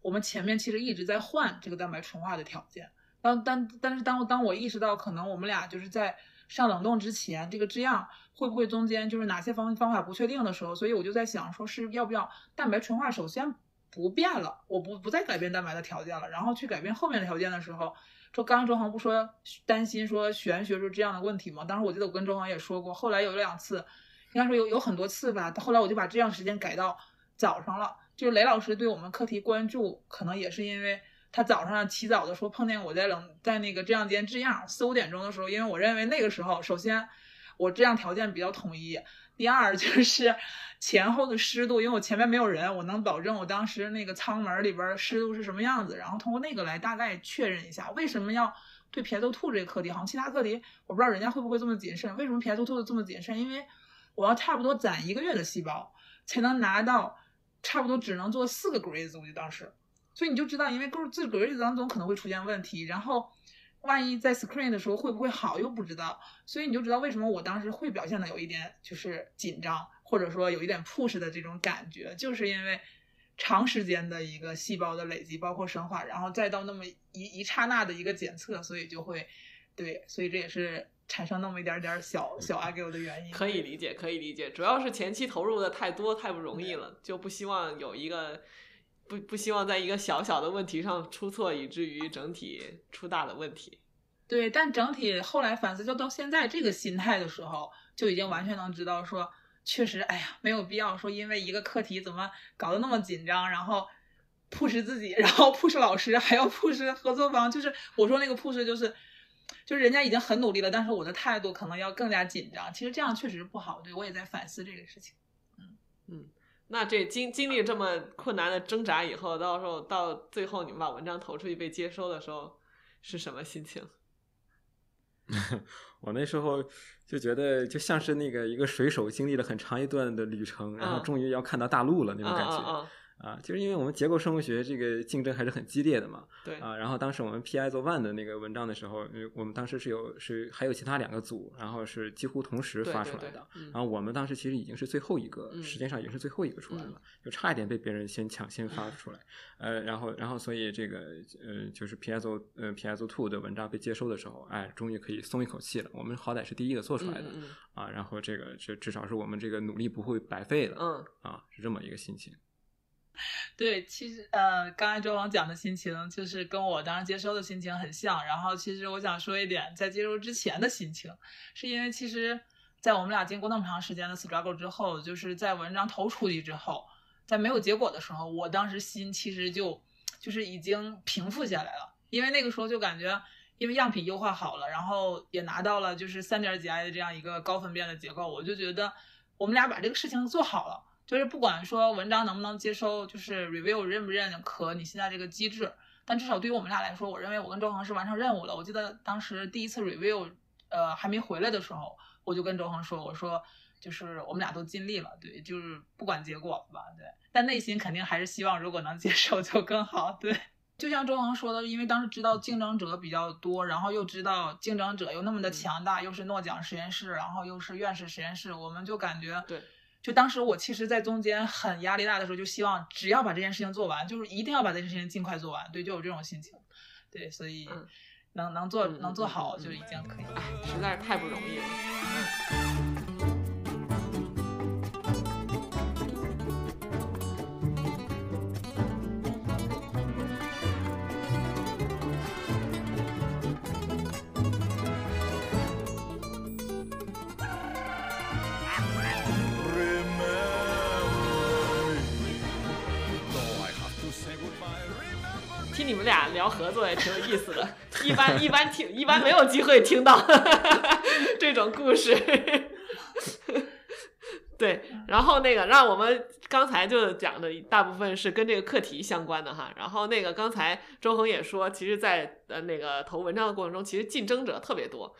我们前面其实一直在换这个蛋白纯化的条件。当但但是当当我意识到可能我们俩就是在上冷冻之前，这个制样会不会中间就是哪些方方法不确定的时候，所以我就在想，说是要不要蛋白纯化首先不变了，我不不再改变蛋白的条件了，然后去改变后面的条件的时候。说刚刚周航不说担心说玄学是这样的问题吗？当时我记得我跟周航也说过，后来有两次，应该说有有很多次吧。后来我就把这样时间改到早上了。就是雷老师对我们课题关注，可能也是因为他早上起早的时候碰见我在冷在那个这样间制样四五点钟的时候，因为我认为那个时候首先我这样条件比较统一。第二就是前后的湿度，因为我前面没有人，我能保证我当时那个舱门里边湿度是什么样子，然后通过那个来大概确认一下为什么要对 piezo2 这个课题，好像其他课题我不知道人家会不会这么谨慎，为什么 piezo2 这么谨慎？因为我要差不多攒一个月的细胞才能拿到，差不多只能做四个 grades 我就当时，所以你就知道，因为各自 grids 当中可能会出现问题，然后。万一在 screen 的时候会不会好又不知道，所以你就知道为什么我当时会表现的有一点就是紧张，或者说有一点 push 的这种感觉，就是因为长时间的一个细胞的累积，包括生化，然后再到那么一一刹那的一个检测，所以就会对，所以这也是产生那么一点点小小 argue 的原因。可以理解，可以理解，主要是前期投入的太多，太不容易了，就不希望有一个。不不希望在一个小小的问题上出错，以至于整体出大的问题。对，但整体后来反思，就到现在这个心态的时候，就已经完全能知道说，确实，哎呀，没有必要说因为一个课题怎么搞得那么紧张，然后 push 自己，然后 push 老师，还要 push 合作方。就是我说那个 push，就是就是人家已经很努力了，但是我的态度可能要更加紧张。其实这样确实不好。对我也在反思这个事情。嗯嗯。那这经经历这么困难的挣扎以后，到时候到最后你们把文章投出去被接收的时候，是什么心情？我那时候就觉得就像是那个一个水手经历了很长一段的旅程，然后终于要看到大陆了那种感觉。啊，就是因为我们结构生物学这个竞争还是很激烈的嘛。对啊，然后当时我们 PI 做 one 的那个文章的时候，我们当时是有是还有其他两个组，然后是几乎同时发出来的。然后我们当时其实已经是最后一个，时间上已经是最后一个出来了，就差一点被别人先抢先发出来。呃，然后然后所以这个呃就是 PI 做呃 PI 做 two 的文章被接收的时候，哎，终于可以松一口气了。我们好歹是第一个做出来的啊，然后这个这至少是我们这个努力不会白费的。嗯啊，是这么一个心情。对，其实呃，刚才周王讲的心情，就是跟我当时接收的心情很像。然后，其实我想说一点，在接收之前的心情，是因为其实，在我们俩经过那么长时间的 struggle 之后，就是在文章投出去之后，在没有结果的时候，我当时心其实就就是已经平复下来了，因为那个时候就感觉，因为样品优化好了，然后也拿到了就是三点几 i 的这样一个高分辨的结构，我就觉得我们俩把这个事情做好了。就是不管说文章能不能接收，就是 review 认不认可你现在这个机制，但至少对于我们俩来说，我认为我跟周恒是完成任务了。我记得当时第一次 review，呃，还没回来的时候，我就跟周恒说，我说就是我们俩都尽力了，对，就是不管结果吧，对，但内心肯定还是希望如果能接受就更好，对。就像周恒说的，因为当时知道竞争者比较多，然后又知道竞争者又那么的强大，又是诺奖实验室，然后又是院士实验室，我们就感觉对。就当时我其实，在中间很压力大的时候，就希望只要把这件事情做完，就是一定要把这件事情尽快做完，对，就有这种心情，对，所以能能做能做好就已经可以，哎，实在是太不容易了。你们俩聊合作也挺有意思的，一般一般听一般没有机会听到 这种故事。对，然后那个让我们刚才就讲的大部分是跟这个课题相关的哈。然后那个刚才周恒也说，其实，在呃那个投文章的过程中，其实竞争者特别多。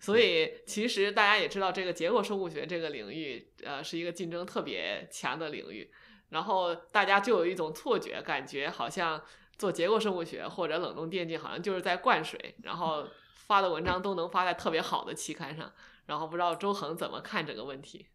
所以其实大家也知道，这个结构生物学这个领域，呃，是一个竞争特别强的领域。然后大家就有一种错觉，感觉好像。做结构生物学或者冷冻电镜，好像就是在灌水，然后发的文章都能发在特别好的期刊上。然后不知道周恒怎么看这个问题？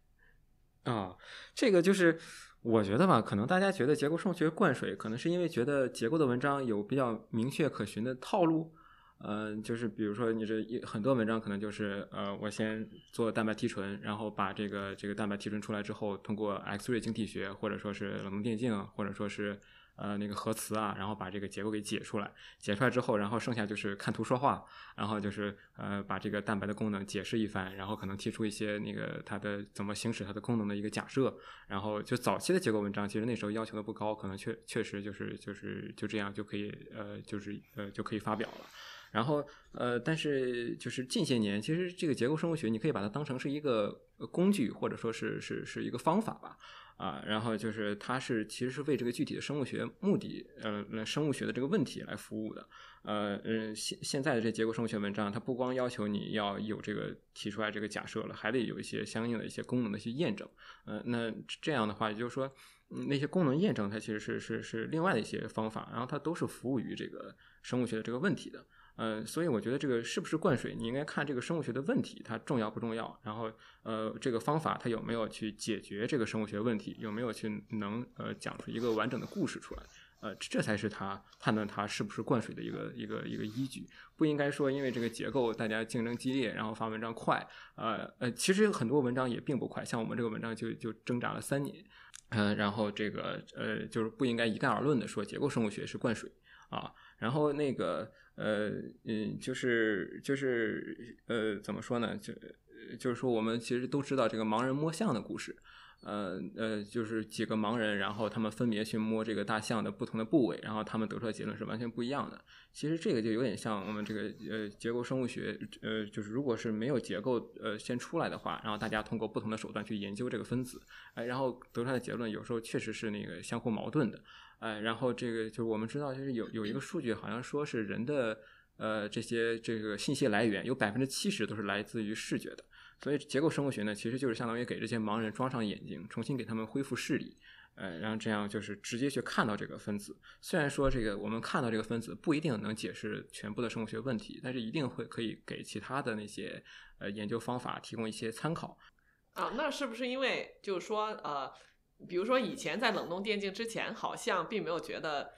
啊，这个就是我觉得吧，可能大家觉得结构生物学灌水，可能是因为觉得结构的文章有比较明确可循的套路。嗯，就是比如说你这一很多文章可能就是呃，我先做蛋白提纯，然后把这个这个蛋白提纯出来之后，通过 X-ray 晶体学或者说是冷冻电镜，或者说是。呃，那个核磁啊，然后把这个结构给解出来，解出来之后，然后剩下就是看图说话，然后就是呃，把这个蛋白的功能解释一番，然后可能提出一些那个它的怎么行使它的功能的一个假设，然后就早期的结构文章，其实那时候要求的不高，可能确确实就是就是就这样就可以呃，就是呃就可以发表了。然后呃，但是就是近些年，其实这个结构生物学，你可以把它当成是一个工具，或者说是是是一个方法吧。啊，然后就是它是其实是为这个具体的生物学目的，呃，生物学的这个问题来服务的。呃，嗯，现现在的这结构生物学文章，它不光要求你要有这个提出来这个假设了，还得有一些相应的一些功能的一些验证。呃，那这样的话，也就是说，那些功能验证它其实是是是另外的一些方法，然后它都是服务于这个生物学的这个问题的。呃，所以我觉得这个是不是灌水，你应该看这个生物学的问题它重要不重要，然后呃这个方法它有没有去解决这个生物学问题，有没有去能呃讲出一个完整的故事出来，呃这才是他判断它是不是灌水的一个一个一个依据，不应该说因为这个结构大家竞争激烈，然后发文章快，呃呃其实很多文章也并不快，像我们这个文章就就挣扎了三年，呃然后这个呃就是不应该一概而论的说结构生物学是灌水啊。然后那个呃嗯，就是就是呃，怎么说呢？就就是说，我们其实都知道这个盲人摸象的故事。呃呃，就是几个盲人，然后他们分别去摸这个大象的不同的部位，然后他们得出的结论是完全不一样的。其实这个就有点像我们这个呃结构生物学，呃，就是如果是没有结构呃先出来的话，然后大家通过不同的手段去研究这个分子，哎，然后得出来的结论有时候确实是那个相互矛盾的，哎，然后这个就是我们知道，就是有有一个数据好像说是人的呃这些这个信息来源有百分之七十都是来自于视觉的。所以结构生物学呢，其实就是相当于给这些盲人装上眼睛，重新给他们恢复视力，呃，然后这样就是直接去看到这个分子。虽然说这个我们看到这个分子不一定能解释全部的生物学问题，但是一定会可以给其他的那些呃研究方法提供一些参考。啊，那是不是因为就是说呃，比如说以前在冷冻电竞之前，好像并没有觉得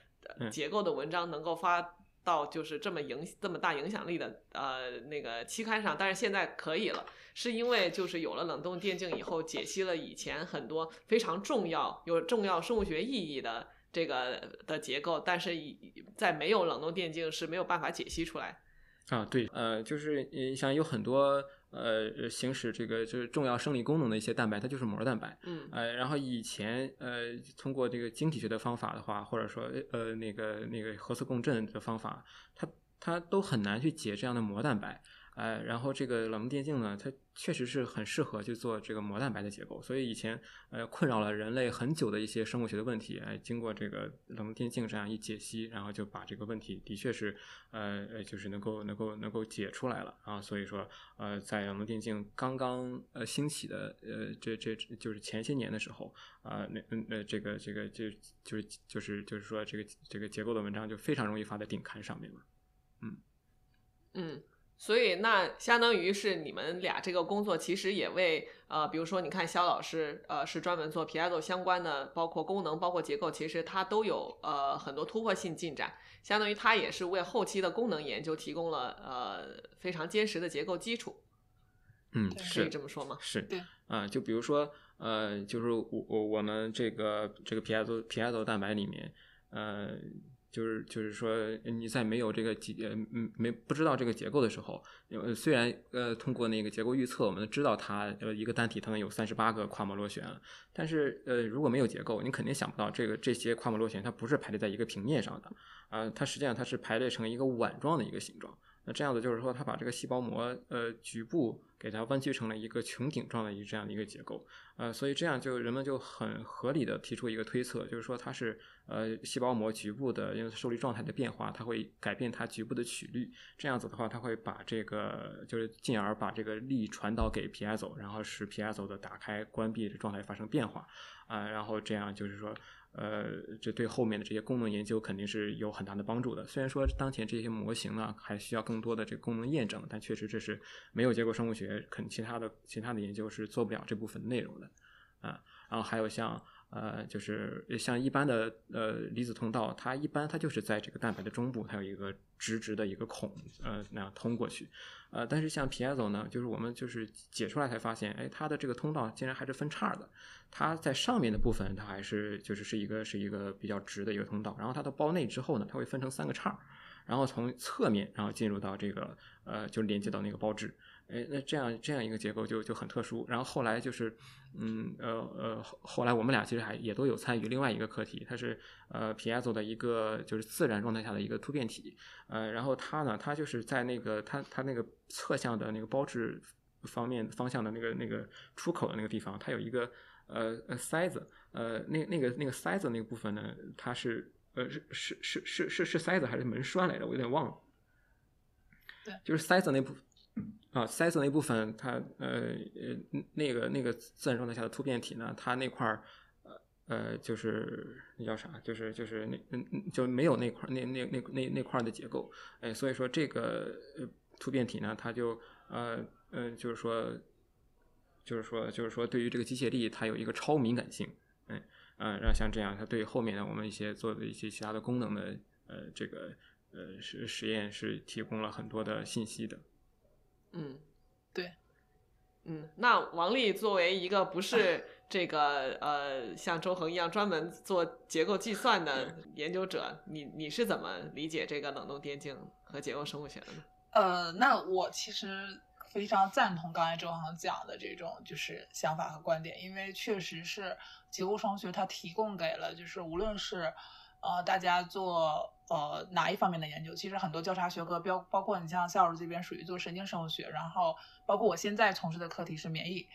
结构的文章能够发。到就是这么影这么大影响力的呃那个期刊上，但是现在可以了，是因为就是有了冷冻电竞以后，解析了以前很多非常重要有重要生物学意义的这个的结构，但是在没有冷冻电竞是没有办法解析出来。啊，对，呃，就是你像有很多。呃，行使这个就是重要生理功能的一些蛋白，它就是膜蛋白。嗯，呃，然后以前呃，通过这个晶体学的方法的话，或者说呃那个那个核磁共振的方法，它它都很难去解这样的膜蛋白。呃，然后这个冷冻电镜呢，它确实是很适合去做这个膜蛋白的结构，所以以前呃困扰了人类很久的一些生物学的问题，哎，经过这个冷冻电镜这样一解析，然后就把这个问题的确是呃呃就是能够能够能够解出来了。啊，所以说呃在冷冻电镜刚刚呃兴起的呃这这就是前些年的时候啊，那那这个这个就就是就是就是说这个这个结构的文章就非常容易发在顶刊上面了，嗯。嗯。所以，那相当于是你们俩这个工作，其实也为呃，比如说，你看肖老师，呃，是专门做 p i z o 相关的，包括功能，包括结构，其实它都有呃很多突破性进展。相当于它也是为后期的功能研究提供了呃非常坚实的结构基础。嗯，可以这么说吗？是，对，啊，就比如说，呃，就是我我我们这个这个 p i z o p i z o 蛋白里面，呃。就是就是说，你在没有这个结呃嗯没不知道这个结构的时候，呃虽然呃通过那个结构预测，我们知道它呃一个单体它能有三十八个跨膜螺旋，但是呃如果没有结构，你肯定想不到这个这些跨膜螺旋它不是排列在一个平面上的，啊它实际上它是排列成一个碗状的一个形状。那这样子就是说，它把这个细胞膜呃局部给它弯曲成了一个穹顶状的一这样的一个结构，呃，所以这样就人们就很合理的提出一个推测，就是说它是呃细胞膜局部的因为受力状态的变化，它会改变它局部的曲率，这样子的话，它会把这个就是进而把这个力传导给 piezo，然后使 piezo 的打开关闭的状态发生变化，啊，然后这样就是说。呃，这对后面的这些功能研究肯定是有很大的帮助的。虽然说当前这些模型呢还需要更多的这个功能验证，但确实这是没有结构生物学，肯其他的其他的研究是做不了这部分内容的啊。然后还有像。呃，就是像一般的呃离子通道，它一般它就是在这个蛋白的中部，它有一个直直的一个孔，呃，那样通过去。呃，但是像 piezo 呢，就是我们就是解出来才发现，哎，它的这个通道竟然还是分叉的。它在上面的部分，它还是就是是一个是一个比较直的一个通道，然后它到包内之后呢，它会分成三个叉，然后从侧面然后进入到这个呃，就连接到那个包质。哎，那这样这样一个结构就就很特殊。然后后来就是，嗯呃呃，后来我们俩其实还也都有参与另外一个课题，它是呃 piezo 的一个就是自然状态下的一个突变体。呃，然后它呢，它就是在那个它它那个侧向的那个包质方面方向的那个那个出口的那个地方，它有一个呃呃塞子。呃，那那个那个塞子那个部分呢，它是呃是是是是是是塞子还是门栓来着？我有点忘了。对，就是塞子那部。啊，塞子那部分，它呃呃那个那个自然状态下的突变体呢，它那块儿呃呃就是那叫啥？就是就是那嗯就没有那块那那那那那块的结构，哎，所以说这个突变体呢，它就呃嗯就是说就是说就是说对于这个机械力，它有一个超敏感性，嗯嗯，然后像这样，它对后面的我们一些做的一些其他的功能的呃这个呃实实验是提供了很多的信息的。嗯，对，嗯，那王丽作为一个不是 这个呃像周恒一样专门做结构计算的 研究者，你你是怎么理解这个冷冻电镜和结构生物学的呢？呃，那我其实非常赞同刚才周航讲的这种就是想法和观点，因为确实是结构生物学它提供给了就是无论是呃大家做呃哪一方面的研究，其实很多交叉学科，包包括你像夏老师这边属于做神经生物学，然后包括我现在从事的课题是免疫。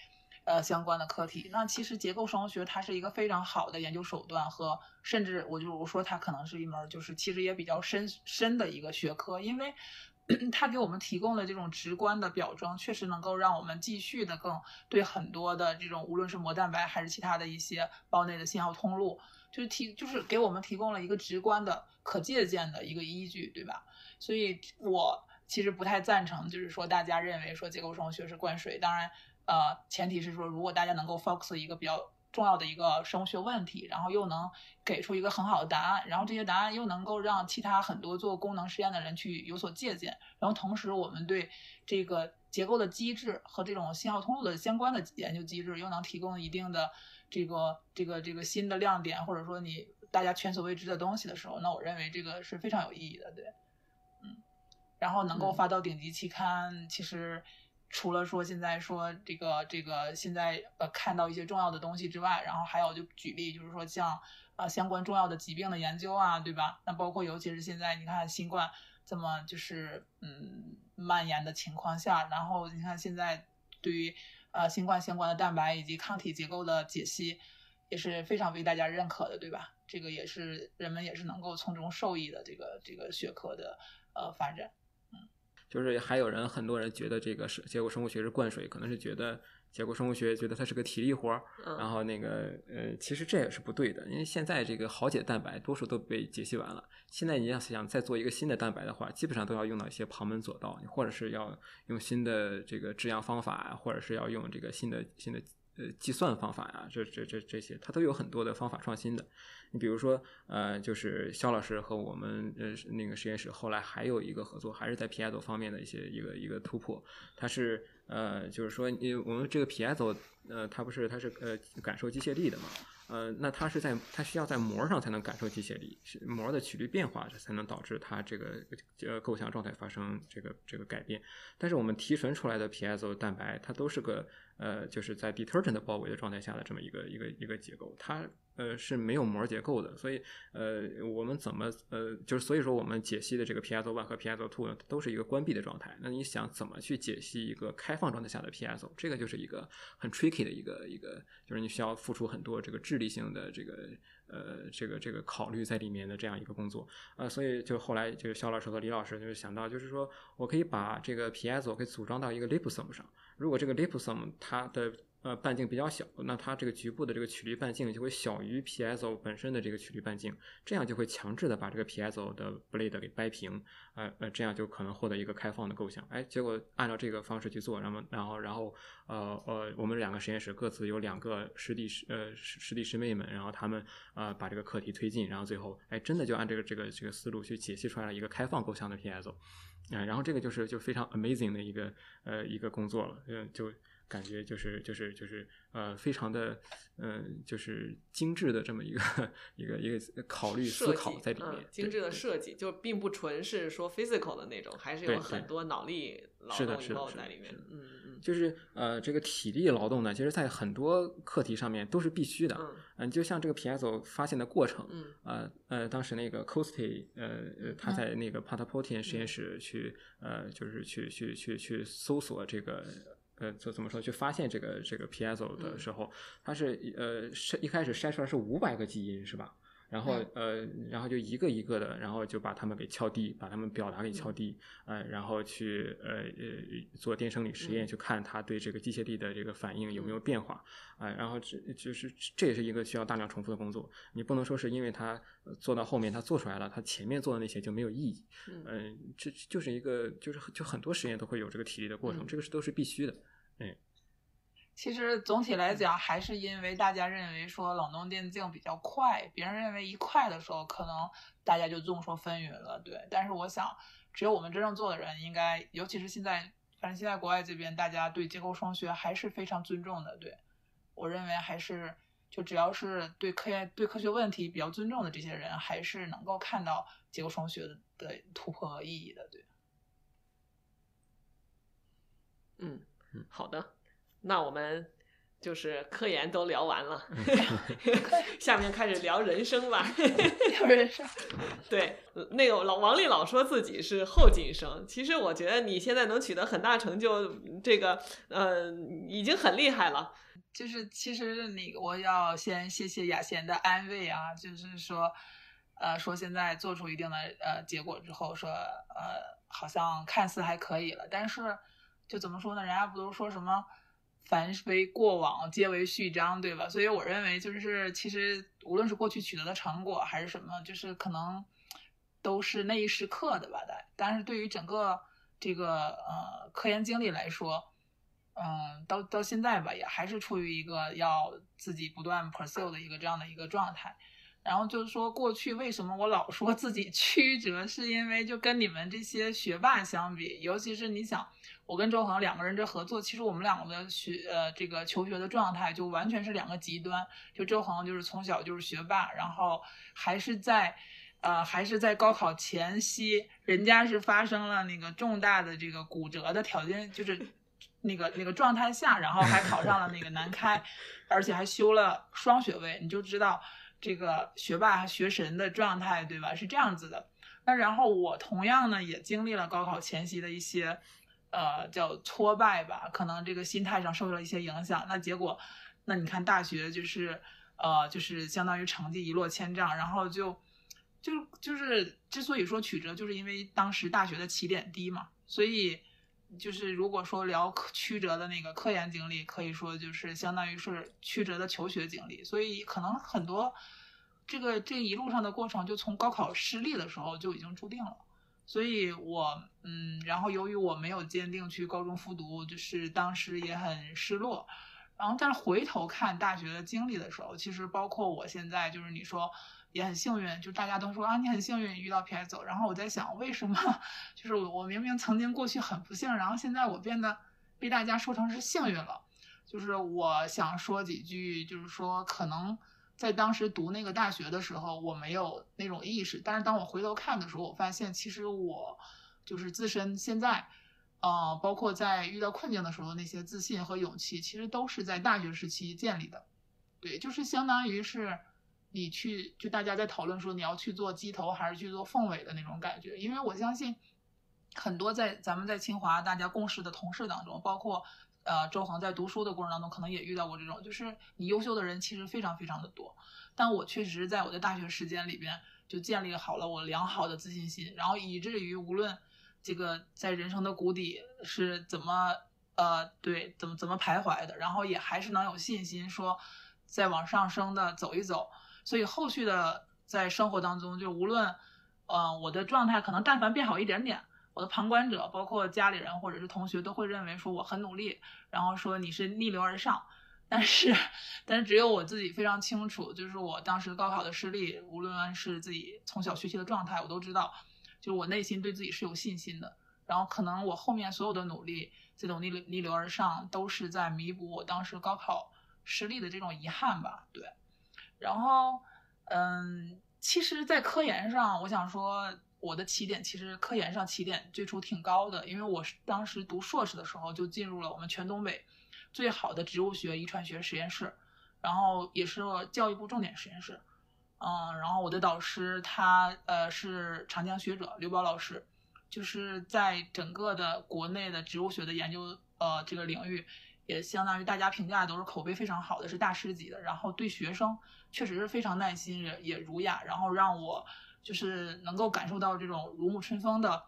呃，相关的课题，那其实结构生物学它是一个非常好的研究手段，和甚至我就我说它可能是一门就是其实也比较深深的一个学科，因为 它给我们提供的这种直观的表征，确实能够让我们继续的更对很多的这种无论是膜蛋白还是其他的一些包内的信号通路，就是提就是给我们提供了一个直观的可借鉴的一个依据，对吧？所以我其实不太赞成，就是说大家认为说结构生物学是灌水，当然。呃，前提是说，如果大家能够 focus 一个比较重要的一个生物学问题，然后又能给出一个很好的答案，然后这些答案又能够让其他很多做功能实验的人去有所借鉴，然后同时我们对这个结构的机制和这种信号通路的相关的研究机制又能提供一定的这个这个这个新的亮点，或者说你大家前所未知的东西的时候，那我认为这个是非常有意义的，对，嗯，然后能够发到顶级期刊，其实。除了说现在说这个这个现在呃看到一些重要的东西之外，然后还有就举例就是说像呃相关重要的疾病的研究啊，对吧？那包括尤其是现在你看新冠这么就是嗯蔓延的情况下，然后你看现在对于呃新冠相关的蛋白以及抗体结构的解析也是非常被大家认可的，对吧？这个也是人们也是能够从中受益的这个这个学科的呃发展。嗯就是还有人，很多人觉得这个是结构生物学是灌水，可能是觉得结果生物学觉得它是个体力活儿，然后那个呃，其实这也是不对的，因为现在这个好解蛋白多数都被解析完了，现在你要想再做一个新的蛋白的话，基本上都要用到一些旁门左道，或者是要用新的这个制样方法，或者是要用这个新的新的呃计算方法呀，这这这这些，它都有很多的方法创新的。你比如说，呃，就是肖老师和我们呃那个实验室后来还有一个合作，还是在 piezo 方面的一些一个一个突破。它是呃，就是说，因为我们这个 piezo，呃，它不是它是呃感受机械力的嘛，呃，那它是在它需要在膜上才能感受机械力，膜的曲率变化才能导致它这个呃构想状态发生这个这个改变。但是我们提纯出来的 piezo 蛋白，它都是个呃，就是在 detergent 的包围的状态下的这么一个一个一个结构，它。呃，是没有膜结构的，所以呃，我们怎么呃，就是所以说我们解析的这个 piezo one 和 piezo two 都是一个关闭的状态。那你想怎么去解析一个开放状态下的 piezo？这个就是一个很 tricky 的一个一个，就是你需要付出很多这个智力性的这个呃这个这个考虑在里面的这样一个工作呃，所以就后来就是肖老师和李老师就是想到，就是说我可以把这个 piezo 可以组装到一个 liposome 上，如果这个 liposome 它的呃，半径比较小，那它这个局部的这个曲率半径就会小于 PSO 本身的这个曲率半径，这样就会强制的把这个 PSO 的 blade 给掰平，呃呃，这样就可能获得一个开放的构想。哎，结果按照这个方式去做，然后然后然后呃呃，我们两个实验室各自有两个师弟师呃师师弟师妹们，然后他们呃把这个课题推进，然后最后哎真的就按这个这个这个思路去解析出来了一个开放构想的 PSO，嗯，然后这个就是就非常 amazing 的一个呃一个工作了，嗯就。感觉就是就是就是呃，非常的嗯，就是精致的这么一个一个一个考虑思考在里面，精致的设计就并不纯是说 physical 的那种，还是有很多脑力劳动以后在里面。嗯嗯，就是呃，这个体力劳动呢，其实在很多课题上面都是必须的。嗯，就像这个 piezo 发现的过程，嗯呃呃，当时那个 Costi 呃呃，他在那个 Patapotian 实验室去呃，就是去去去去搜索这个。呃，就怎么说？去发现这个这个 piezo 的时候，它是呃筛一开始筛出来是五百个基因，是吧？然后呃，然后就一个一个的，然后就把它们给敲低，把它们表达给敲低，呃，然后去呃呃做电生理实验，去看它对这个机械力的这个反应有没有变化，啊，然后这就是这也是一个需要大量重复的工作，你不能说是因为它做到后面它做出来了，它前面做的那些就没有意义，嗯，这就是一个就是就很多实验都会有这个体力的过程，这个是都是必须的。嗯，其实总体来讲，还是因为大家认为说冷冻电镜比较快，别人认为一快的时候，可能大家就众说纷纭了。对，但是我想，只有我们真正做的人，应该，尤其是现在，反正现在国外这边，大家对结构双学还是非常尊重的。对我认为，还是就只要是对科研、对科学问题比较尊重的这些人，还是能够看到结构生物学的突破和意义的。对。嗯，好的，那我们就是科研都聊完了，下面开始聊人生吧。聊人生，对，那个老王丽老说自己是后进生，其实我觉得你现在能取得很大成就，这个呃已经很厉害了。就是其实那个我要先谢谢雅贤的安慰啊，就是说，呃，说现在做出一定的呃结果之后，说呃好像看似还可以了，但是就怎么说呢？人家不都说什么凡为过往，皆为序章，对吧？所以我认为就是其实无论是过去取得的成果还是什么，就是可能都是那一时刻的吧。但但是对于整个这个呃科研经历来说。嗯，到到现在吧，也还是处于一个要自己不断 pursue 的一个这样的一个状态。然后就是说，过去为什么我老说自己 曲折，是因为就跟你们这些学霸相比，尤其是你想，我跟周恒两个人这合作，其实我们两个的学呃这个求学的状态就完全是两个极端。就周恒就是从小就是学霸，然后还是在呃还是在高考前夕，人家是发生了那个重大的这个骨折的条件，就是。那个那个状态下，然后还考上了那个南开，而且还修了双学位，你就知道这个学霸学神的状态，对吧？是这样子的。那然后我同样呢，也经历了高考前夕的一些，呃，叫挫败吧，可能这个心态上受了一些影响。那结果，那你看大学就是，呃，就是相当于成绩一落千丈，然后就，就就是之所以说曲折，就是因为当时大学的起点低嘛，所以。就是如果说聊曲折的那个科研经历，可以说就是相当于是曲折的求学经历，所以可能很多这个这一路上的过程，就从高考失利的时候就已经注定了。所以我嗯，然后由于我没有坚定去高中复读，就是当时也很失落。然后但是回头看大学的经历的时候，其实包括我现在，就是你说。也很幸运，就大家都说啊，你很幸运遇到 P S 走。然后我在想，为什么？就是我明明曾经过去很不幸，然后现在我变得被大家说成是幸运了。就是我想说几句，就是说可能在当时读那个大学的时候，我没有那种意识。但是当我回头看的时候，我发现其实我就是自身现在，呃，包括在遇到困境的时候那些自信和勇气，其实都是在大学时期建立的。对，就是相当于是。你去，就大家在讨论说你要去做鸡头还是去做凤尾的那种感觉，因为我相信很多在咱们在清华大家共事的同事当中，包括呃周恒在读书的过程当中，可能也遇到过这种，就是你优秀的人其实非常非常的多，但我确实在我的大学时间里边就建立好了我良好的自信心，然后以至于无论这个在人生的谷底是怎么呃对怎么怎么徘徊的，然后也还是能有信心说再往上升的走一走。所以后续的在生活当中，就无论，呃，我的状态可能但凡变好一点点，我的旁观者，包括家里人或者是同学，都会认为说我很努力，然后说你是逆流而上。但是，但是只有我自己非常清楚，就是我当时高考的失利，无论是自己从小学习的状态，我都知道，就是我内心对自己是有信心的。然后可能我后面所有的努力，这种逆流逆流而上，都是在弥补我当时高考失利的这种遗憾吧。对。然后，嗯，其实，在科研上，我想说，我的起点其实科研上起点最初挺高的，因为我是当时读硕士的时候就进入了我们全东北最好的植物学遗传学实验室，然后也是教育部重点实验室，嗯，然后我的导师他呃是长江学者刘宝老师，就是在整个的国内的植物学的研究呃这个领域。也相当于大家评价都是口碑非常好的，是大师级的。然后对学生确实是非常耐心，也也儒雅，然后让我就是能够感受到这种如沐春风的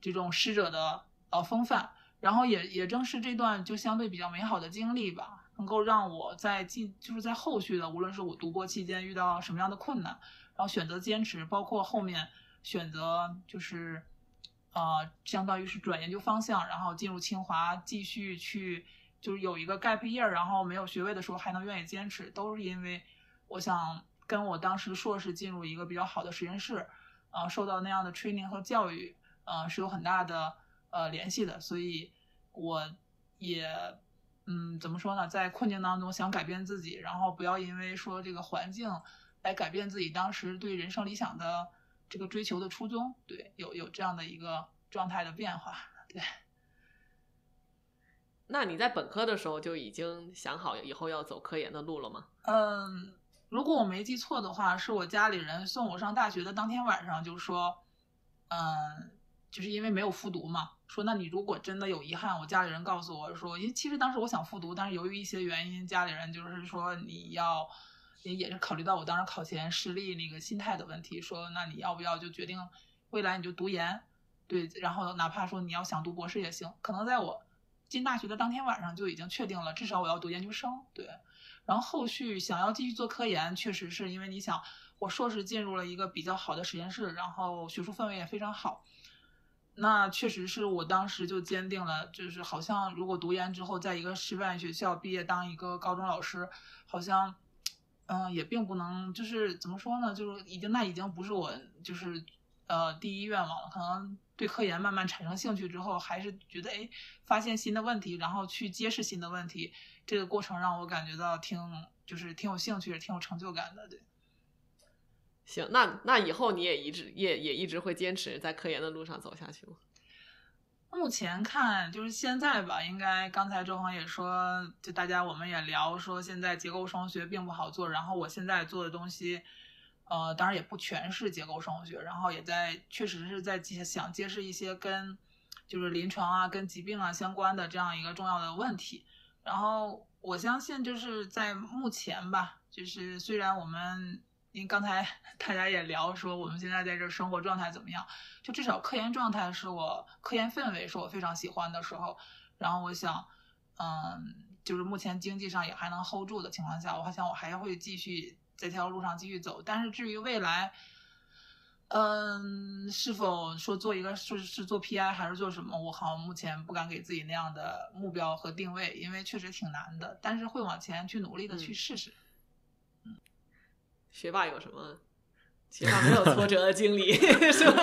这种师者的呃风范。然后也也正是这段就相对比较美好的经历吧，能够让我在进就是在后续的无论是我读博期间遇到什么样的困难，然后选择坚持，包括后面选择就是呃相当于是转研究方向，然后进入清华继续去。就是有一个 gap year，然后没有学位的时候还能愿意坚持，都是因为我想跟我当时硕士进入一个比较好的实验室，呃，受到那样的 training 和教育，呃，是有很大的呃联系的。所以我也嗯，怎么说呢，在困境当中想改变自己，然后不要因为说这个环境来改变自己当时对人生理想的这个追求的初衷。对，有有这样的一个状态的变化，对。那你在本科的时候就已经想好以后要走科研的路了吗？嗯，如果我没记错的话，是我家里人送我上大学的当天晚上就说，嗯，就是因为没有复读嘛，说那你如果真的有遗憾，我家里人告诉我说，因为其实当时我想复读，但是由于一些原因，家里人就是说你要。也也是考虑到我当时考前失利那个心态的问题，说那你要不要就决定未来你就读研，对，然后哪怕说你要想读博士也行，可能在我进大学的当天晚上就已经确定了，至少我要读研究生，对，然后后续想要继续做科研，确实是因为你想我硕士进入了一个比较好的实验室，然后学术氛围也非常好，那确实是我当时就坚定了，就是好像如果读研之后在一个师范学校毕业当一个高中老师，好像。嗯，也并不能，就是怎么说呢，就是已经那已经不是我就是呃第一愿望了。可能对科研慢慢产生兴趣之后，还是觉得哎，发现新的问题，然后去揭示新的问题，这个过程让我感觉到挺就是挺有兴趣，挺有成就感的。对，行，那那以后你也一直也也一直会坚持在科研的路上走下去吗？目前看就是现在吧，应该刚才周航也说，就大家我们也聊说，现在结构生物学并不好做。然后我现在做的东西，呃，当然也不全是结构生物学，然后也在确实是在想揭示一些跟就是临床啊、跟疾病啊相关的这样一个重要的问题。然后我相信就是在目前吧，就是虽然我们。因为刚才 大家也聊说，我们现在在这生活状态怎么样？就至少科研状态是我科研氛围是我非常喜欢的时候。然后我想，嗯，就是目前经济上也还能 hold 住的情况下，我还想我还会继续在这条路上继续走。但是至于未来，嗯，是否说做一个是是做 PI 还是做什么，我好像目前不敢给自己那样的目标和定位，因为确实挺难的。但是会往前去努力的去试试。嗯学霸有什么其他没有挫折的经历 是吧？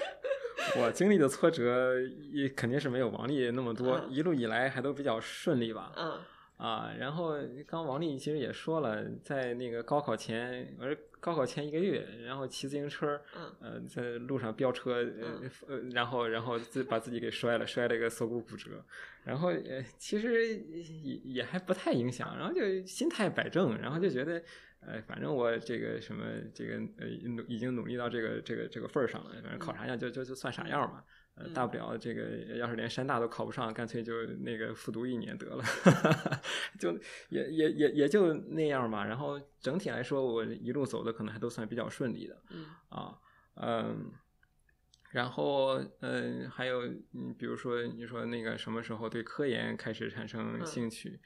我经历的挫折也肯定是没有王丽那么多，一路以来还都比较顺利吧。嗯啊，然后刚王丽其实也说了，在那个高考前，我是高考前一个月，然后骑自行车，嗯呃，在路上飙车，呃，然后然后自把自己给摔了，摔了一个锁骨骨折，然后呃，其实也也还不太影响，然后就心态摆正，然后就觉得。呃，反正我这个什么，这个呃努已经努力到这个这个这个份儿上了，反正考啥样就就就算啥样嘛，呃，大不了这个要是连山大都考不上，干脆就那个复读一年得了，就也也也也就那样吧。然后整体来说，我一路走的可能还都算比较顺利的，嗯啊嗯，然后嗯还有嗯比如说你说那个什么时候对科研开始产生兴趣，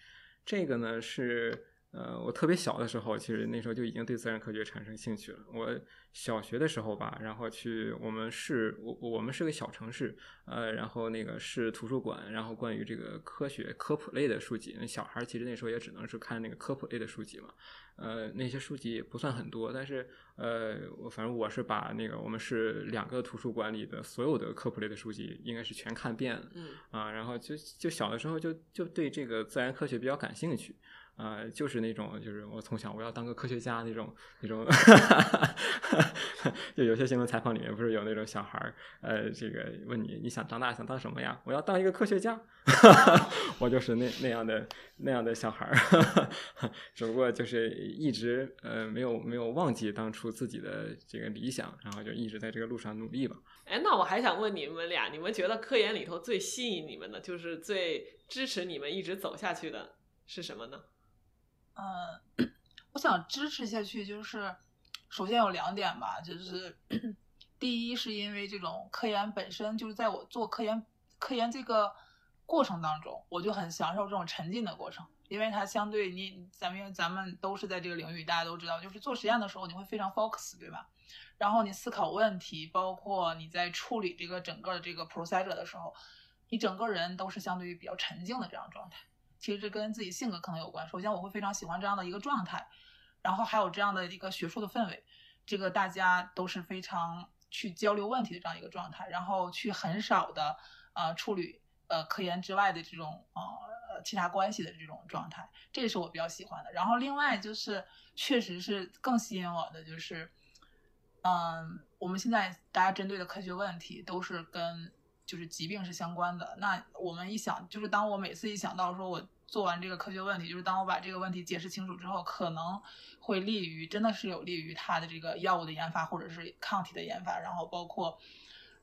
这个呢是。呃，我特别小的时候，其实那时候就已经对自然科学产生兴趣了。我小学的时候吧，然后去我们市，我我们是个小城市，呃，然后那个市图书馆，然后关于这个科学科普类的书籍，那小孩其实那时候也只能是看那个科普类的书籍嘛。呃，那些书籍不算很多，但是呃，我反正我是把那个我们市两个图书馆里的所有的科普类的书籍，应该是全看遍了。嗯啊，然后就就小的时候就就对这个自然科学比较感兴趣。呃，就是那种，就是我从小我要当个科学家那种那种，就有些新闻采访里面不是有那种小孩儿，呃，这个问你你想长大想当什么呀？我要当一个科学家，我就是那那样的那样的小孩儿，只不过就是一直呃没有没有忘记当初自己的这个理想，然后就一直在这个路上努力吧。哎，那我还想问你们俩，你们觉得科研里头最吸引你们的，就是最支持你们一直走下去的是什么呢？嗯，我想支持下去，就是首先有两点吧，就是第一是因为这种科研本身就是在我做科研科研这个过程当中，我就很享受这种沉浸的过程，因为它相对你咱们咱们都是在这个领域，大家都知道，就是做实验的时候你会非常 focus，对吧？然后你思考问题，包括你在处理这个整个的这个 procedure 的时候，你整个人都是相对于比较沉静的这样状态。其实这跟自己性格可能有关。首先，我会非常喜欢这样的一个状态，然后还有这样的一个学术的氛围，这个大家都是非常去交流问题的这样一个状态，然后去很少的呃处理呃科研之外的这种呃其他关系的这种状态，这也是我比较喜欢的。然后另外就是，确实是更吸引我的就是，嗯，我们现在大家针对的科学问题都是跟。就是疾病是相关的。那我们一想，就是当我每次一想到说我做完这个科学问题，就是当我把这个问题解释清楚之后，可能会利于真的是有利于它的这个药物的研发或者是抗体的研发，然后包括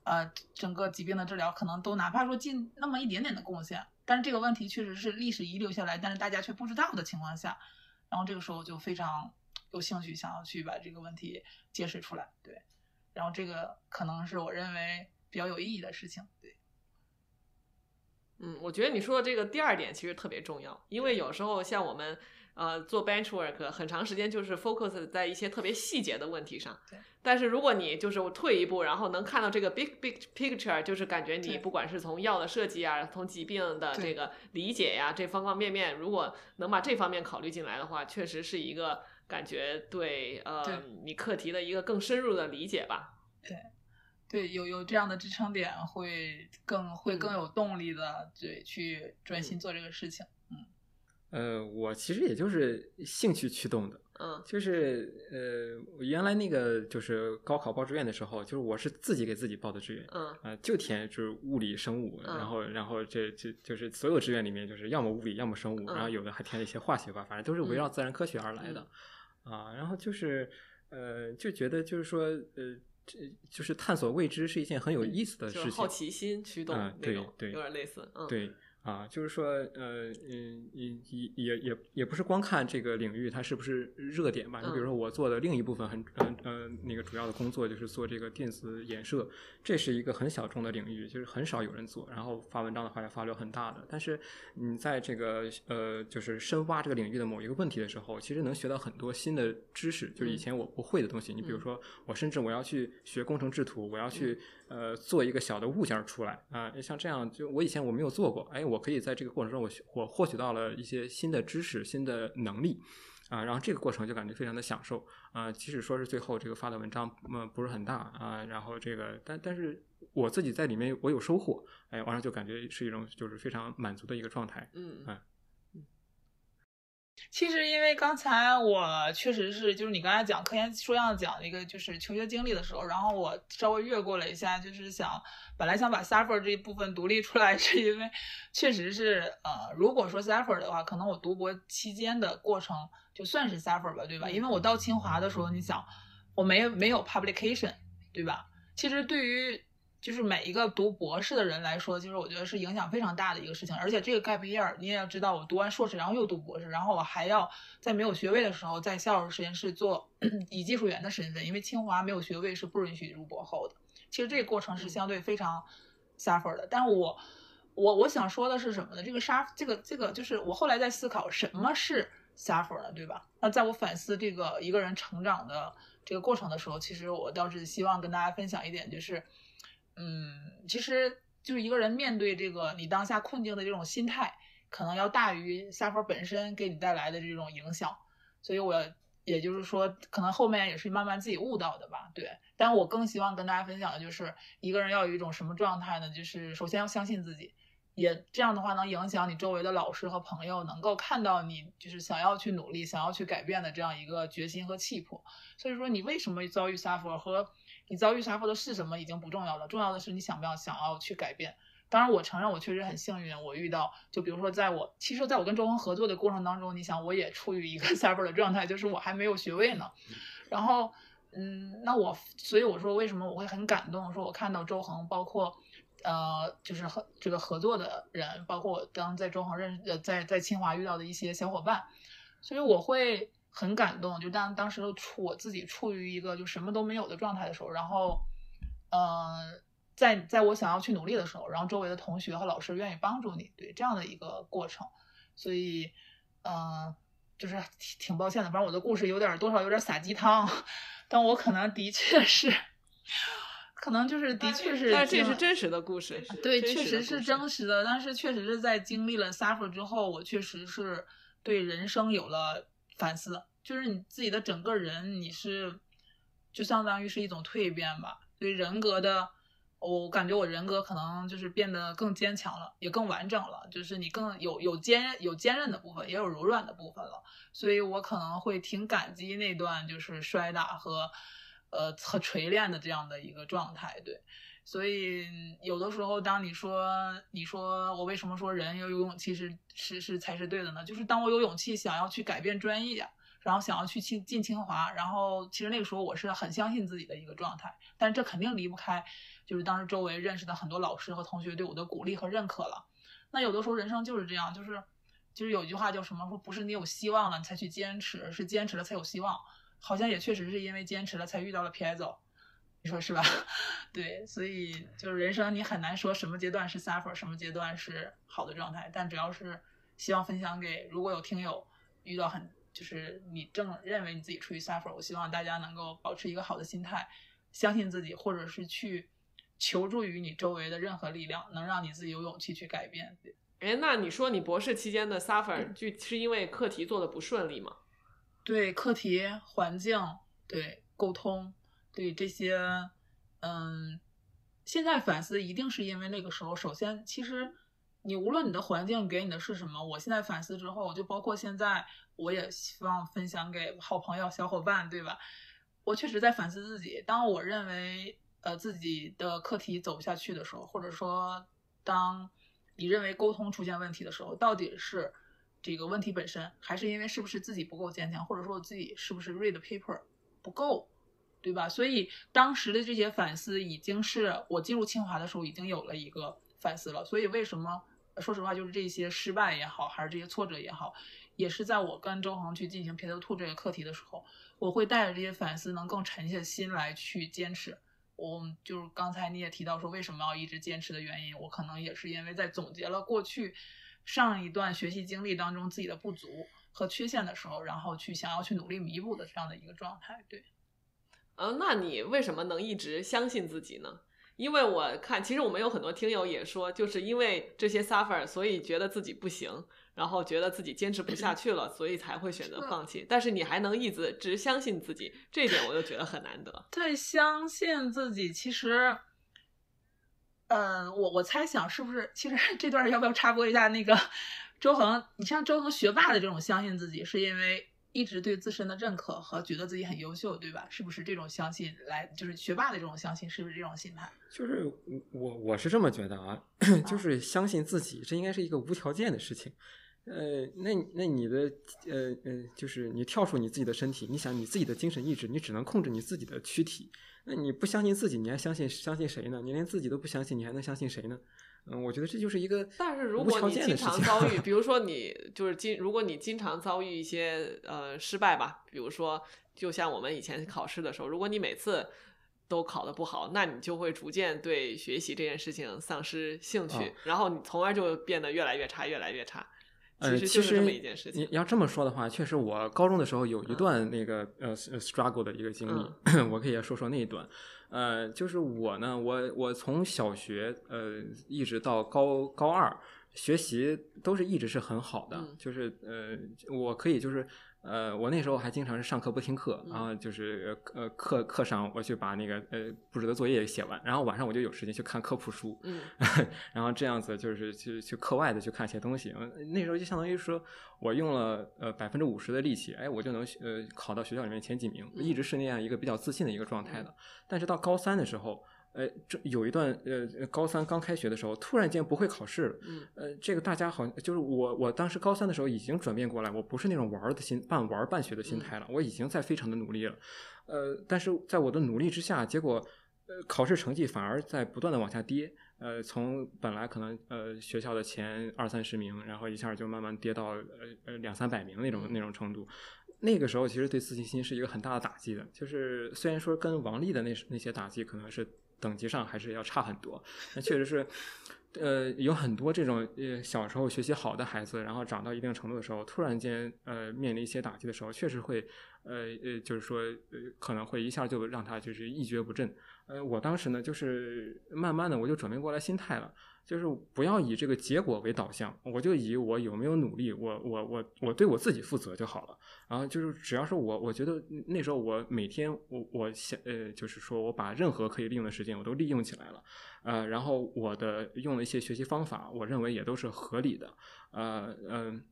呃整个疾病的治疗，可能都哪怕说尽那么一点点的贡献。但是这个问题确实是历史遗留下来，但是大家却不知道的情况下，然后这个时候就非常有兴趣想要去把这个问题揭示出来，对。然后这个可能是我认为比较有意义的事情，嗯，我觉得你说的这个第二点其实特别重要，因为有时候像我们呃做 bench work 很长时间就是 focus 在一些特别细节的问题上。对。但是如果你就是退一步，然后能看到这个 big big picture，就是感觉你不管是从药的设计啊，从疾病的这个理解呀、这方方面面，如果能把这方面考虑进来的话，确实是一个感觉对呃对你课题的一个更深入的理解吧。对，有有这样的支撑点，会更会更嗯。有动力的，对，去专心做这个事情。嗯。呃，我其实也就是兴趣驱动的，嗯。就是呃，我原来那个就是高考报志愿的时候，就是我是自己给自己报的志愿，嗯。呃，就填就是物理、生物，嗯。然后然后这这就是所有志愿里面就是要么物理，要么生物，嗯然后有的还填了一些化学吧，反正都是围绕自然科学而来的，啊，然后就是呃就觉得就是说呃这就是探索未知是一件很有意思的事情，就是好奇心驱动嗯对那种，对有点类似。嗯，对啊，就是说，呃，嗯，也也也也也不是光看这个领域它是不是热点吧。你比如嗯说，我做的另一部分很，呃呃，那个主要的工作就是做这个电子衍射，这是一个很小众的领域，就是很少有人做。然后发文章的话，要发流很大的。但是你在这个呃，就是深挖这个领域的某一个问题的时候，其实能学到很多新的知识，就是以嗯前我不会的东西。你比如嗯说，我甚至我要去学工程制图，我要去呃做一个小的物件儿出来啊、像这样，就我以前我没有做过，哎，我可以在这个过程中我学我获取到了一些新的知识、新的能力。啊，然后这个过程就感觉非常的享受啊，即使说是最后这个发的文章嗯不是很大啊，然后这个但但是我自己在里面我有收获，哎，完了就感觉是一种就是非常满足的一个状态。嗯哎其实因为刚才我确实是，就是你刚才讲科研说要讲一个就是求学经历的时候，然后我稍微越过了一下，就是想本来想把 Suffer 这一部分独立出来，是因为确实是呃，如果说 Suffer 的话，可能我读博期间的过程就算是 Suffer 吧，对吧？因为我到清华的时候，你想我没没有 publication，对吧？其实对于就是每一个读博士的人来说，其实我觉得是影响非常大的一个事情。而且这个 gap year，你也要知道，我读完硕士，然后又读博士，然后我还要在没有学位的时候，在夏老师实验室做 以技术员的身份，因为清华没有学位是不允许入博后的。其实这个过程是相对非常 suffer 的。但我我我想说的是什么呢？这个杀这个这个就是我后来在思考什么是 suffer 呢，对吧？那在我反思这个一个人成长的这个过程的时候，其实我倒是希望跟大家分享一点，就是。嗯，其实就是一个人面对这个你当下困境的这种心态，可能要大于 suffer 本身给你带来的这种影响。所以我也就是说，可能后面也是慢慢自己悟到的吧。对，但我更希望跟大家分享的就是，一个人要有一种什么状态呢？就是首先要相信自己，也这样的话能影响你周围的老师和朋友，能够看到你就是想要去努力、想要去改变的这样一个决心和气魄。所以说，你为什么遭遇 suffer 和你遭遇 suffer 的是什么已经不重要了，重要的是你想不要想要去改变。当然，我承认我确实很幸运，我遇到就比如说，在我其实在我跟周恒合作的过程当中，你想我也处于一个 suffer 的状态，就是我还没有学位呢。然后，嗯，那我所以我说为什么我会很感动，说我看到周恒，包括呃，就是和这个合作的人，包括我当在周恒认呃在在清华遇到的一些小伙伴，所以我会很感动。就当当时处我自己处于一个就什么都没有的状态的时候，然后，呃，在在我想要去努力的时候，然后周围的同学和老师愿意帮助你，对这样的一个过程，所以，嗯、就是挺挺抱歉的，反正我的故事有点多少有点撒鸡汤，但我可能的确是，可能就是的确是，但这是真实的故事，对，确实是真实的，但是确实是在经历了 suffer 之后，我确实是对人生有了反思，就是你自己的整个人，你是就相当于是一种蜕变吧，对人格的，我感觉我人格可能就是变得更坚强了，也更完整了，就是你更有有坚有坚韧的部分，也有柔软的部分了，所以我可能会挺感激那段就是摔打和呃和锤炼的这样的一个状态，对。所以有的时候，当你说你说我为什么说人要有勇气是是是才是对的呢？就是当我有勇气想要去改变专业，然后想要去清进清华，然后其实那个时候我是很相信自己的一个状态，但这肯定离不开就是当时周围认识的很多老师和同学对我的鼓励和认可了。那有的时候人生就是这样，就是就是有一句话叫什么说不是你有希望了你才去坚持，是坚持了才有希望。好像也确实是因为坚持了才遇到了 Piezo，你说是吧？对，所以就是人生你很难说什么阶段是 suffer，什么阶段是好的状态，但只要是希望分享给如果有听友遇到很就是你正认为你自己处于 suffer，我希望大家能够保持一个好的心态，相信自己，或者是去求助于你周围的任何力量，能让你自己有勇气去改变。哎，那你说你博士期间的 suffer 就是因为课题做的不顺利吗？对课题、环境、对沟通、对这些，嗯，现在反思一定是因为那个时候。首先，其实你无论你的环境给你的是什么，我现在反思之后，就包括现在，我也希望分享给好朋友、小伙伴，对吧？我确实在反思自己。当我认为呃自己的课题走不下去的时候，或者说当你认为沟通出现问题的时候，到底是？这个问题本身，还是因为是不是自己不够坚强，或者说我自己是不是 read paper 不够，对吧？所以当时的这些反思，已经是我进入清华的时候已经有了一个反思了。所以为什么说实话，就是这些失败也好，还是这些挫折也好，也是在我跟周恒去进行 p 头 t 这个课题的时候，我会带着这些反思，能更沉下心来去坚持。我就是刚才你也提到说，为什么要一直坚持的原因，我可能也是因为在总结了过去。上一段学习经历当中自己的不足和缺陷的时候，然后去想要去努力弥补的这样的一个状态，对。嗯，那你为什么能一直相信自己呢？因为我看，其实我们有很多听友也说，就是因为这些 suffer，所以觉得自己不行，然后觉得自己坚持不下去了，所以才会选择放弃。但是你还能一直只相信自己，这一点我就觉得很难得。对，相信自己，其实。嗯，我我猜想是不是？其实这段要不要插播一下？那个 周恒，你像周恒学霸的这种相信自己，是因为一直对自身的认可和觉得自己很优秀，对吧？是不是这种相信来，就是学霸的这种相信，是不是这种心态？就是我我是这么觉得啊，就是相信自己，这应该是一个无条件的事情。呃，那那你的呃呃，就是你跳出你自己的身体，你想你自己的精神意志，你只能控制你自己的躯体。那你不相信自己，你还相信相信谁呢？你连自己都不相信，你还能相信谁呢？嗯，我觉得这就是一个但是如果你经常遭遇，比如说你就是经，如果你经常遭遇一些呃失败吧，比如说就像我们以前考试的时候，如果你每次都考得不好，那你就会逐渐对学习这件事情丧失兴趣，然后你从而就变得越来越差，越来越差。呃，其实这么一件事情你要这么说的话，确实我高中的时候有一段那个呃 struggle 的一个经历，我可以说说那一段。呃，就是我呢，我我从小学呃一直到高高二，学习都是一直是很好的，就是呃我可以就是。呃，我那时候还经常是上课不听课，然后就是呃课课上我去把那个呃布置的作业写完，然后晚上我就有时间去看科普书，嗯，然后这样子就是去去课外的去看一些东西，那时候就相当于说我用了呃百分之五十的力气，哎，我就能呃考到学校里面前几名，一直是那样一个比较自信的一个状态的。但是到高三的时候。呃，这有一段呃，高三刚开学的时候，突然间不会考试了。嗯，呃，这个大家好像，就是我，我当时高三的时候已经转变过来，我不是那种玩的心，半玩半学的心态了，我已经在非常的努力了。呃，但是在我的努力之下，结果呃，考试成绩反而在不断的往下跌。呃，从本来可能呃学校的前二三十名，然后一下就慢慢跌到呃呃两三百名那种那种程度。那个时候其实对自信心是一个很大的打击的。就是虽然说跟王丽的那那些打击可能是。等级上还是要差很多，那确实是，呃，有很多这种呃小时候学习好的孩子，然后长到一定程度的时候，突然间呃面临一些打击的时候，确实会呃呃，就是说呃可能会一下就让他就是一蹶不振。呃，我当时呢就是慢慢的我就转变过来心态了。就是不要以这个结果为导向，我就以我有没有努力，我我我我对我自己负责就好了。然后就是只要是我，我觉得那时候我每天我我想呃，就是说我把任何可以利用的时间我都利用起来了，呃，然后我的用了一些学习方法，我认为也都是合理的，呃嗯，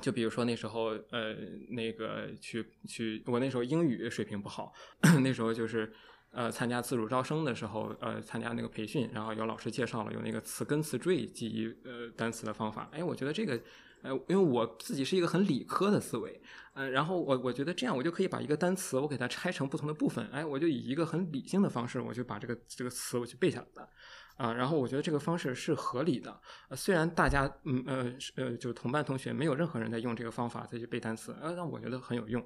就比如说那时候呃那个去去，我那时候英语水平不好，那时候就是。呃参加自主招生的时候，呃参加那个培训，然后有老师介绍了有那个词根词缀记忆呃单词的方法。哎，我觉得这个呃，因为我自己是一个很理科的思维，呃，然后我我觉得这样我就可以把一个单词我给它拆成不同的部分，哎，我就以一个很理性的方式，我就把这个这个词我去背下来了。啊，然后我觉得这个方式是合理的，呃、虽然大家嗯呃呃，就是同班同学没有任何人在用这个方法再去背单词，呃，但我觉得很有用，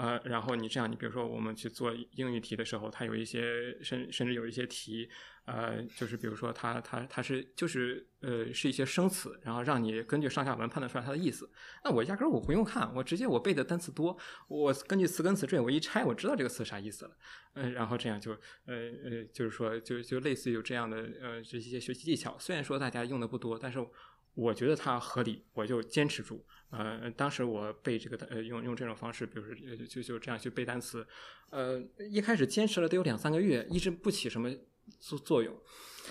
呃，然后你这样，你比如说我们去做英语题的时候，它有一些甚甚至有一些题，呃，就是比如说它它它是就是呃是一些生词，然后让你根据上下文判断出来它的意思，那我压根儿我不用看，我直接我背的单词多，我根据词根词缀我一拆，我知道这个词啥意思了，嗯，然后这样就呃呃就是说就就类似于这样的呃这些学习技巧，虽然说大家用的不多，但是我觉得它合理，我就坚持住。呃，当时我背这个呃用用这种方式，比如说就就这样去背单词，呃，一开始坚持了得有两三个月，一直不起什么作作用。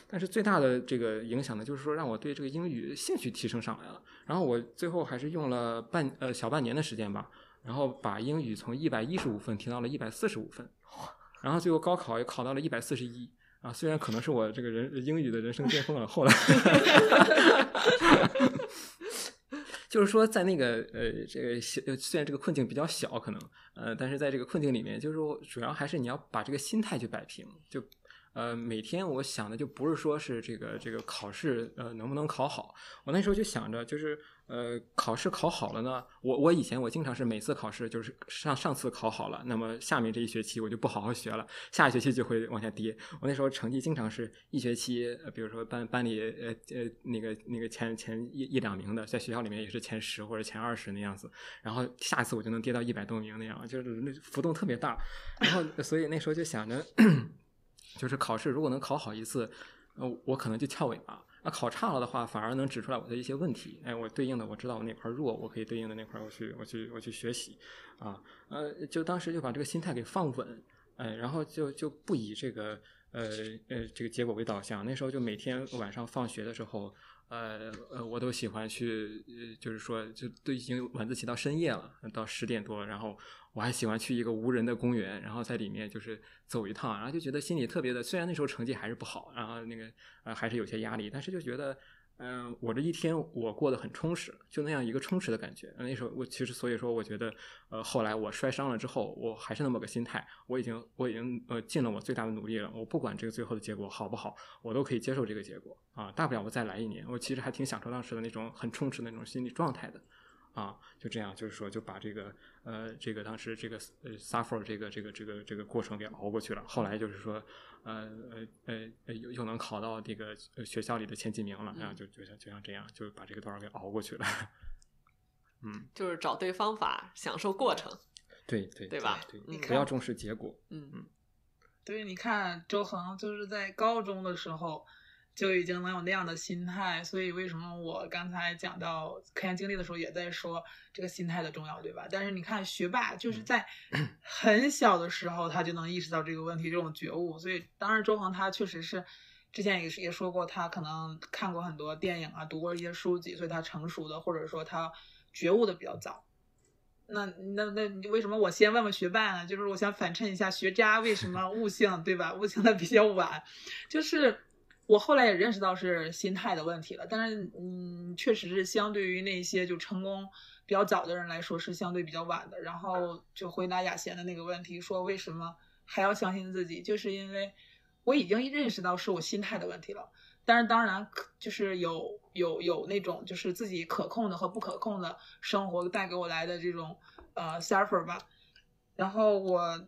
但是最大的这个影响呢，就是说让我对这个英语兴趣提升上来了。然后我最后还是用了半呃小半年的时间吧，然后把英语从一百一十五分提到了一百四十五分，然后最后高考也考到了一百四十一。啊，虽然可能是我这个人英语的人生巅峰了，后来 就是说在那个呃这个虽然这个困境比较小，可能呃，但是在这个困境里面，就是说主要还是你要把这个心态去摆平，就呃每天我想的就不是说是这个这个考试呃能不能考好，我那时候就想着就是。呃，考试考好了呢，我我以前我经常是每次考试就是上上次考好了，那么下面这一学期我就不好好学了，下一学期就会往下跌。我那时候成绩经常是一学期，比如说班班里呃呃那个那个前前一一两名的，在学校里面也是前十或者前二十那样子，然后下次我就能跌到一百多名那样，就是那浮动特别大。然后所以那时候就想着，就是考试如果能考好一次，呃，我可能就翘尾巴。那考差了的话，反而能指出来我的一些问题。哎，我对应的我知道我哪块弱，我可以对应的那块我去我去我去学习，啊，呃，就当时就把这个心态给放稳，哎，然后就就不以这个呃呃这个结果为导向。那时候就每天晚上放学的时候，呃呃，我都喜欢去，就是说就都已经晚自习到深夜了，到十点多，然后。我还喜欢去一个无人的公园，然后在里面就是走一趟，然后就觉得心里特别的。虽然那时候成绩还是不好，然后那个呃还是有些压力，但是就觉得，嗯，我这一天我过得很充实，就那样一个充实的感觉。那时候我其实所以说，我觉得，呃，后来我摔伤了之后，我还是那么个心态，我已经我已经呃尽了我最大的努力了。我不管这个最后的结果好不好，我都可以接受这个结果啊，大不了我再来一年。我其实还挺享受当时的那种很充实的那种心理状态的。啊，就这样，就是说，就把这个呃，这个当时这个呃，suffer 这个这个这个这个过程给熬过去了。后来就是说，呃呃呃，又又能考到这个学校里的前几名了，然后就就像就像这样，就把这个段儿给熬过去了。嗯，就是找对方法，享受过程。对对对吧？对，不要重视结果。嗯嗯。对，你看周恒就是在高中的时候。就已经能有那样的心态，所以为什么我刚才讲到科研经历的时候，也在说这个心态的重要，对吧？但是你看学霸就是在很小的时候，他就能意识到这个问题，这种觉悟。所以当然周恒他确实是之前也是也说过，他可能看过很多电影啊，读过一些书籍，所以他成熟的或者说他觉悟的比较早。那那那你为什么我先问问学霸呢？就是我想反衬一下学渣为什么悟性，对吧？悟性的比较晚，就是。我后来也认识到是心态的问题了，但是嗯，确实是相对于那些就成功比较早的人来说是相对比较晚的。然后就回答雅贤的那个问题，说为什么还要相信自己，就是因为我已经认识到是我心态的问题了。但是当然，就是有有有那种就是自己可控的和不可控的生活带给我来的这种呃 suffer 吧。然后我。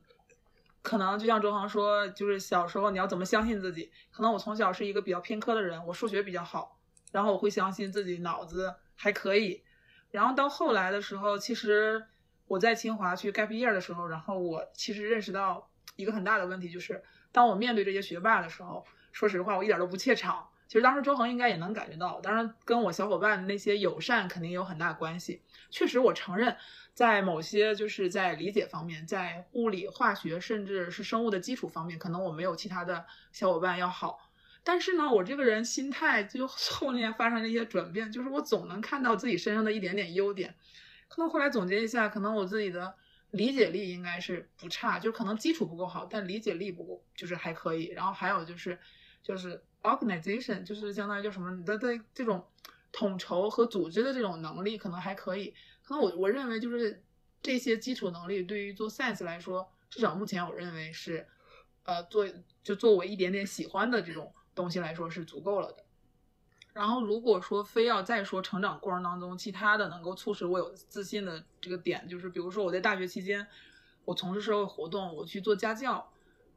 可能就像周航说，就是小时候你要怎么相信自己？可能我从小是一个比较偏科的人，我数学比较好，然后我会相信自己脑子还可以。然后到后来的时候，其实我在清华去 gap year 的时候，然后我其实认识到一个很大的问题，就是当我面对这些学霸的时候，说实话我一点都不怯场。其实当时周恒应该也能感觉到，当然跟我小伙伴那些友善肯定有很大关系。确实，我承认。在某些就是在理解方面，在物理、化学，甚至是生物的基础方面，可能我没有其他的小伙伴要好。但是呢，我这个人心态就 后面发生了一些转变，就是我总能看到自己身上的一点点优点。可能后来总结一下，可能我自己的理解力应该是不差，就可能基础不够好，但理解力不够，就是还可以。然后还有就是就是 organization，就是相当于叫什么你的的这种统筹和组织的这种能力可能还可以。可能我我认为就是这些基础能力对于做 science 来说，至少目前我认为是呃做就做我一点点喜欢的这种东西来说是足够了的。然后，如果说非要再说成长过程当中其他的能够促使我有自信的这个点，就是比如说我在大学期间，我从事社会活动，我去做家教，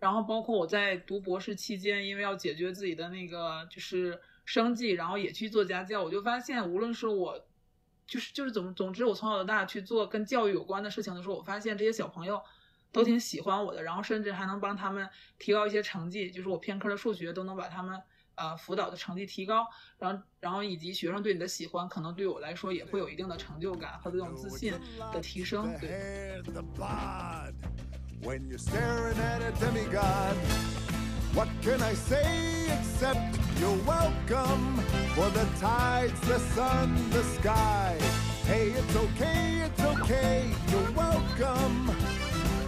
然后包括我在读博士期间，因为要解决自己的那个就是生计，然后也去做家教，我就发现，无论是我，就是就是总总之，我从小到大去做跟教育有关的事情的时候，我发现这些小朋友都挺喜欢我的，然后甚至还能帮他们提高一些成绩，就是我偏科的数学都能把他们。呃，辅导的成绩提高，然后，然后以及学生对你的喜欢，可能对我来说也会有一定的成就感和这种自信的提升。对。When you're staring at a demigod, what can I say except you're welcome for the tides, the sun, the sky? Hey, it's okay, it's okay, you're welcome.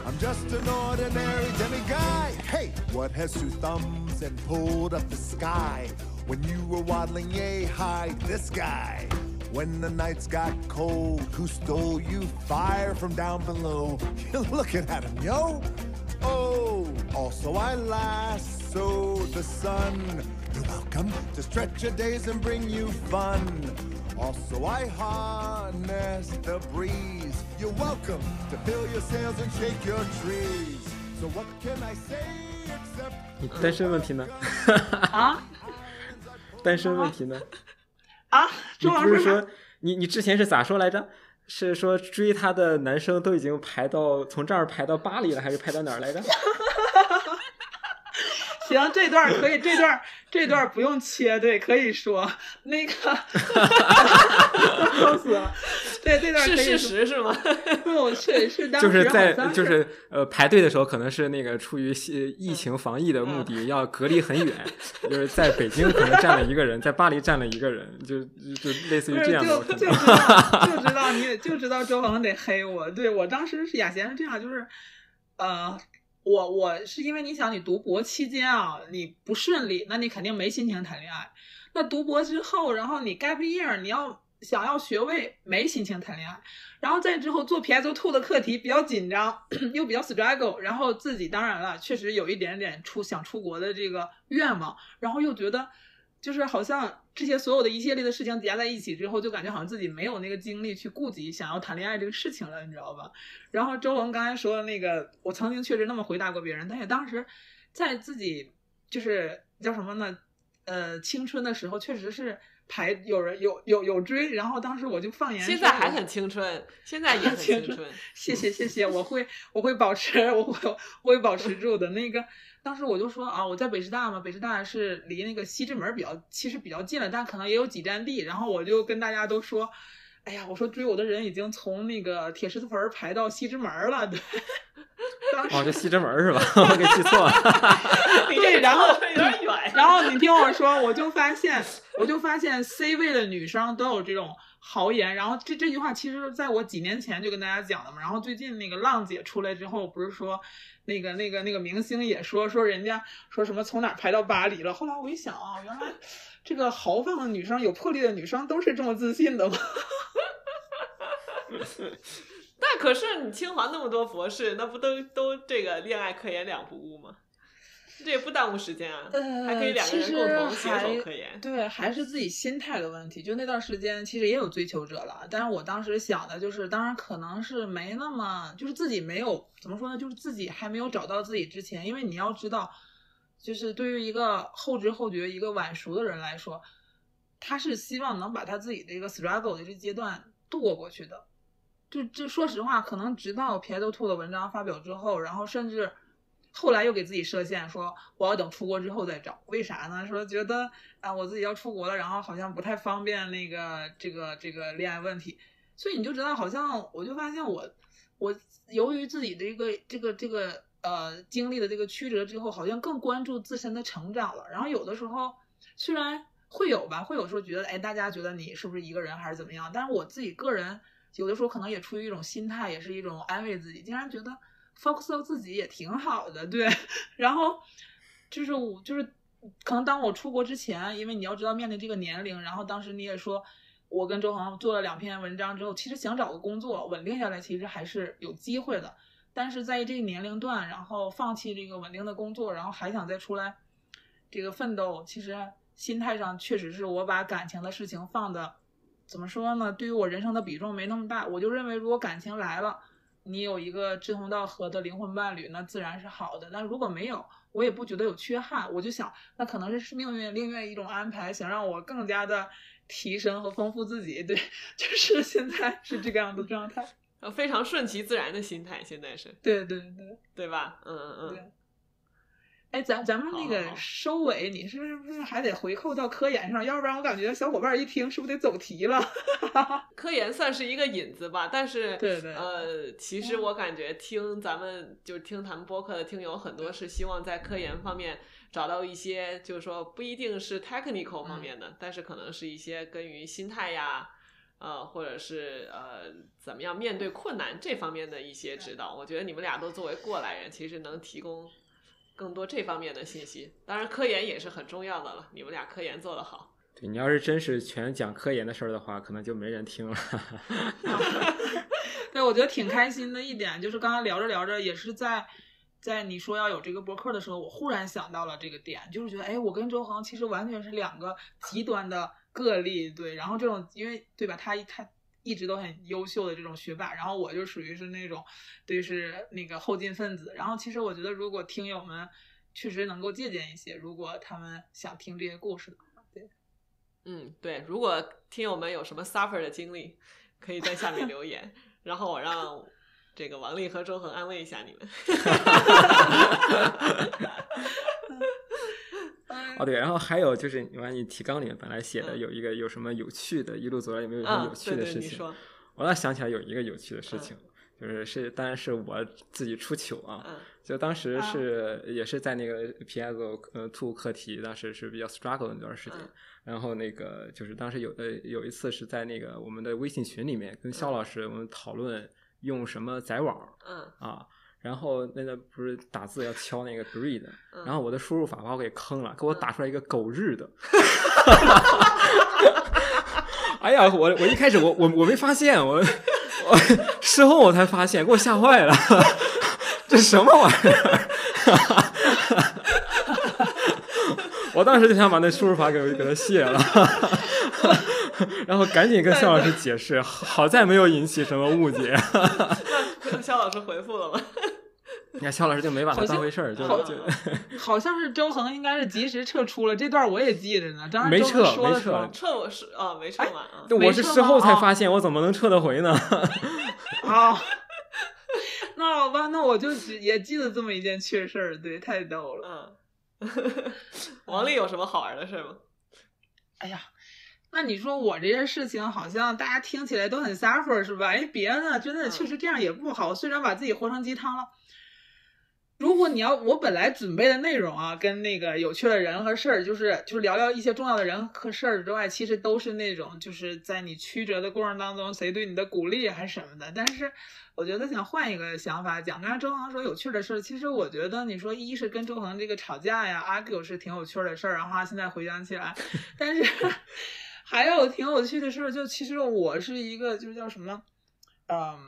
I'm just an ordinary demigod. Hey, what has two thumbs and pulled up the sky? When you were waddling yay high, this guy. When the nights got cold, who stole you fire from down below? You're looking at him, yo. Oh, also I lasso the sun. You're welcome to stretch your days and bring you fun. Also I harness the breeze. You're welcome to fill your sails and shake your trees. So what can I say except 你单身问题呢？啊？单身问题呢？ 啊？你不是说你你之前是咋说来着？是说追她的男生都已经排到从这儿排到巴黎了，还是排到哪儿来着？行，这段可以，这段这段不用切，对，可以说那个，笑死了，对，这段是事实是吗？不，是是当时就是在就是呃排队的时候，可能是那个出于疫情防疫的目的，要隔离很远，就是在北京可能站了一个人，在巴黎站了一个人，就就类似于这样的。就就知道就知道你就知道周恒得黑我，对我当时是雅贤是这样，就是呃。我我是因为你想，你读博期间啊，你不顺利，那你肯定没心情谈恋爱。那读博之后，然后你 gap year，你要想要学位，没心情谈恋爱。然后再之后做 PSO two 的课题比较紧张，又比较 struggle，然后自己当然了，确实有一点点出想出国的这个愿望，然后又觉得。就是好像这些所有的一系列的事情叠加在一起之后，就感觉好像自己没有那个精力去顾及想要谈恋爱这个事情了，你知道吧？然后周文刚才说的那个，我曾经确实那么回答过别人，但是当时在自己就是叫什么呢？呃，青春的时候确实是排有人有有有追，然后当时我就放言，现在还很青春，现在 也很青春。谢谢谢谢，我会我会保持，我会我会保持住的那个。当时我就说啊，我在北师大嘛，北师大是离那个西直门比较，其实比较近了，但可能也有几站地。然后我就跟大家都说，哎呀，我说追我的人已经从那个铁狮子坟排到西直门了。对，哦，这西直门是吧？我给记错了。对，然后有点远。然后你听我说，我就发现，我就发现 C 位的女生都有这种豪言。然后这这句话其实在我几年前就跟大家讲的嘛。然后最近那个浪姐出来之后，不是说。那个、那个、那个明星也说说人家说什么从哪排到巴黎了。后来我一想啊，原来这个豪放的女生、有魄力的女生都是这么自信的吗？但可是你清华那么多博士，那不都都这个恋爱科研两不误吗？这也不耽误时间啊，还可以两个人共同携手科研。对，还是自己心态的问题。就那段时间，其实也有追求者了，但是我当时想的就是，当然可能是没那么，就是自己没有怎么说呢，就是自己还没有找到自己之前，因为你要知道，就是对于一个后知后觉、一个晚熟的人来说，他是希望能把他自己的一个 struggle 的这阶段度过过去的。就就说实话，可能直到 p s Two 的文章发表之后，然后甚至。后来又给自己设限，说我要等出国之后再找，为啥呢？说觉得啊，我自己要出国了，然后好像不太方便那个这个这个恋爱问题，所以你就知道，好像我就发现我我由于自己的一个这个这个呃经历的这个曲折之后，好像更关注自身的成长了。然后有的时候虽然会有吧，会有时候觉得哎，大家觉得你是不是一个人还是怎么样？但是我自己个人有的时候可能也出于一种心态，也是一种安慰自己，竟然觉得 focus 到自己也挺好的，对。然后就是我就是可能当我出国之前，因为你要知道面临这个年龄，然后当时你也说。我跟周恒做了两篇文章之后，其实想找个工作稳定下来，其实还是有机会的。但是在这个年龄段，然后放弃这个稳定的工作，然后还想再出来这个奋斗，其实心态上确实是我把感情的事情放的，怎么说呢？对于我人生的比重没那么大。我就认为，如果感情来了，你有一个志同道合的灵魂伴侣，那自然是好的。但如果没有，我也不觉得有缺憾。我就想，那可能是命运另外一种安排，想让我更加的。提升和丰富自己，对，就是现在是这个样的状态，呃，非常顺其自然的心态，现在是，对对对，对吧？嗯嗯嗯。哎，咱咱们那个收尾，你是不是还得回扣到科研上？要不然我感觉小伙伴一听是不是得走题了？科研算是一个引子吧，但是对对，呃，其实我感觉听咱们就听咱们播客的听友很多是希望在科研方面。找到一些，就是说不一定是 technical 方面的，但是可能是一些跟于心态呀，呃，或者是呃怎么样面对困难这方面的一些指导。我觉得你们俩都作为过来人，其实能提供更多这方面的信息。当然，科研也是很重要的了。你们俩科研做得好。对你要是真是全讲科研的事儿的话，可能就没人听了。对，我觉得挺开心的一点就是刚刚聊着聊着也是在。在你说要有这个博客的时候，我忽然想到了这个点，就是觉得，哎，我跟周恒其实完全是两个极端的个例，对。然后这种，因为对吧，他他一直都很优秀的这种学霸，然后我就属于是那种，对，是那个后进分子。然后其实我觉得，如果听友们确实能够借鉴一些，如果他们想听这些故事的话，对，嗯，对。如果听友们有什么 suffer 的经历，可以在下面留言，然后我让。这个王丽和周恒安慰一下你们。哦对，然后还有就是，你看你提纲里面本来写的有一个有什么有趣的，一路走来有没有什么有趣的事情？我倒想起来有一个有趣的事情，就是是当然是我自己出糗啊。就当时是也是在那个 P S O 呃 Two 课题，当时是比较 struggle 的那段时间。然后那个就是当时有的有一次是在那个我们的微信群里面跟肖老师我们讨论。用什么载网？嗯啊，然后那个不是打字要敲那个 read，然后我的输入法把我给坑了，给我打出来一个狗日的。哎呀，我我一开始我我我没发现，我我事后我才发现，给我吓坏了，这什么玩意儿？我当时就想把那输入法给给它卸了。然后赶紧跟肖老师解释，好在没有引起什么误解。肖老师回复了吗？你看肖老师就没把它当回事儿，就就 好像是周恒应该是及时撤出了这段，我也记着呢。没撤，没撤，撤我是啊，没撤完啊。我是事后才发现，我怎么能撤得回呢？啊，那好吧，那我就只也记得这么一件趣事儿，对，太逗了。嗯，王丽有什么好玩的事吗？哎呀。那你说我这件事情好像大家听起来都很 suffer 是吧？哎，别呢，真的确实这样也不好。虽然把自己活成鸡汤了。如果你要我本来准备的内容啊，跟那个有趣的人和事儿，就是就是聊聊一些重要的人和事儿之外，其实都是那种就是在你曲折的过程当中谁对你的鼓励还是什么的。但是我觉得想换一个想法讲，刚才周航说有趣的事儿，其实我觉得你说一是跟周航这个吵架呀，argue 是挺有趣的事儿，然后现在回想起来，但是。还有挺有趣的事儿，就其实我是一个，就是叫什么，嗯，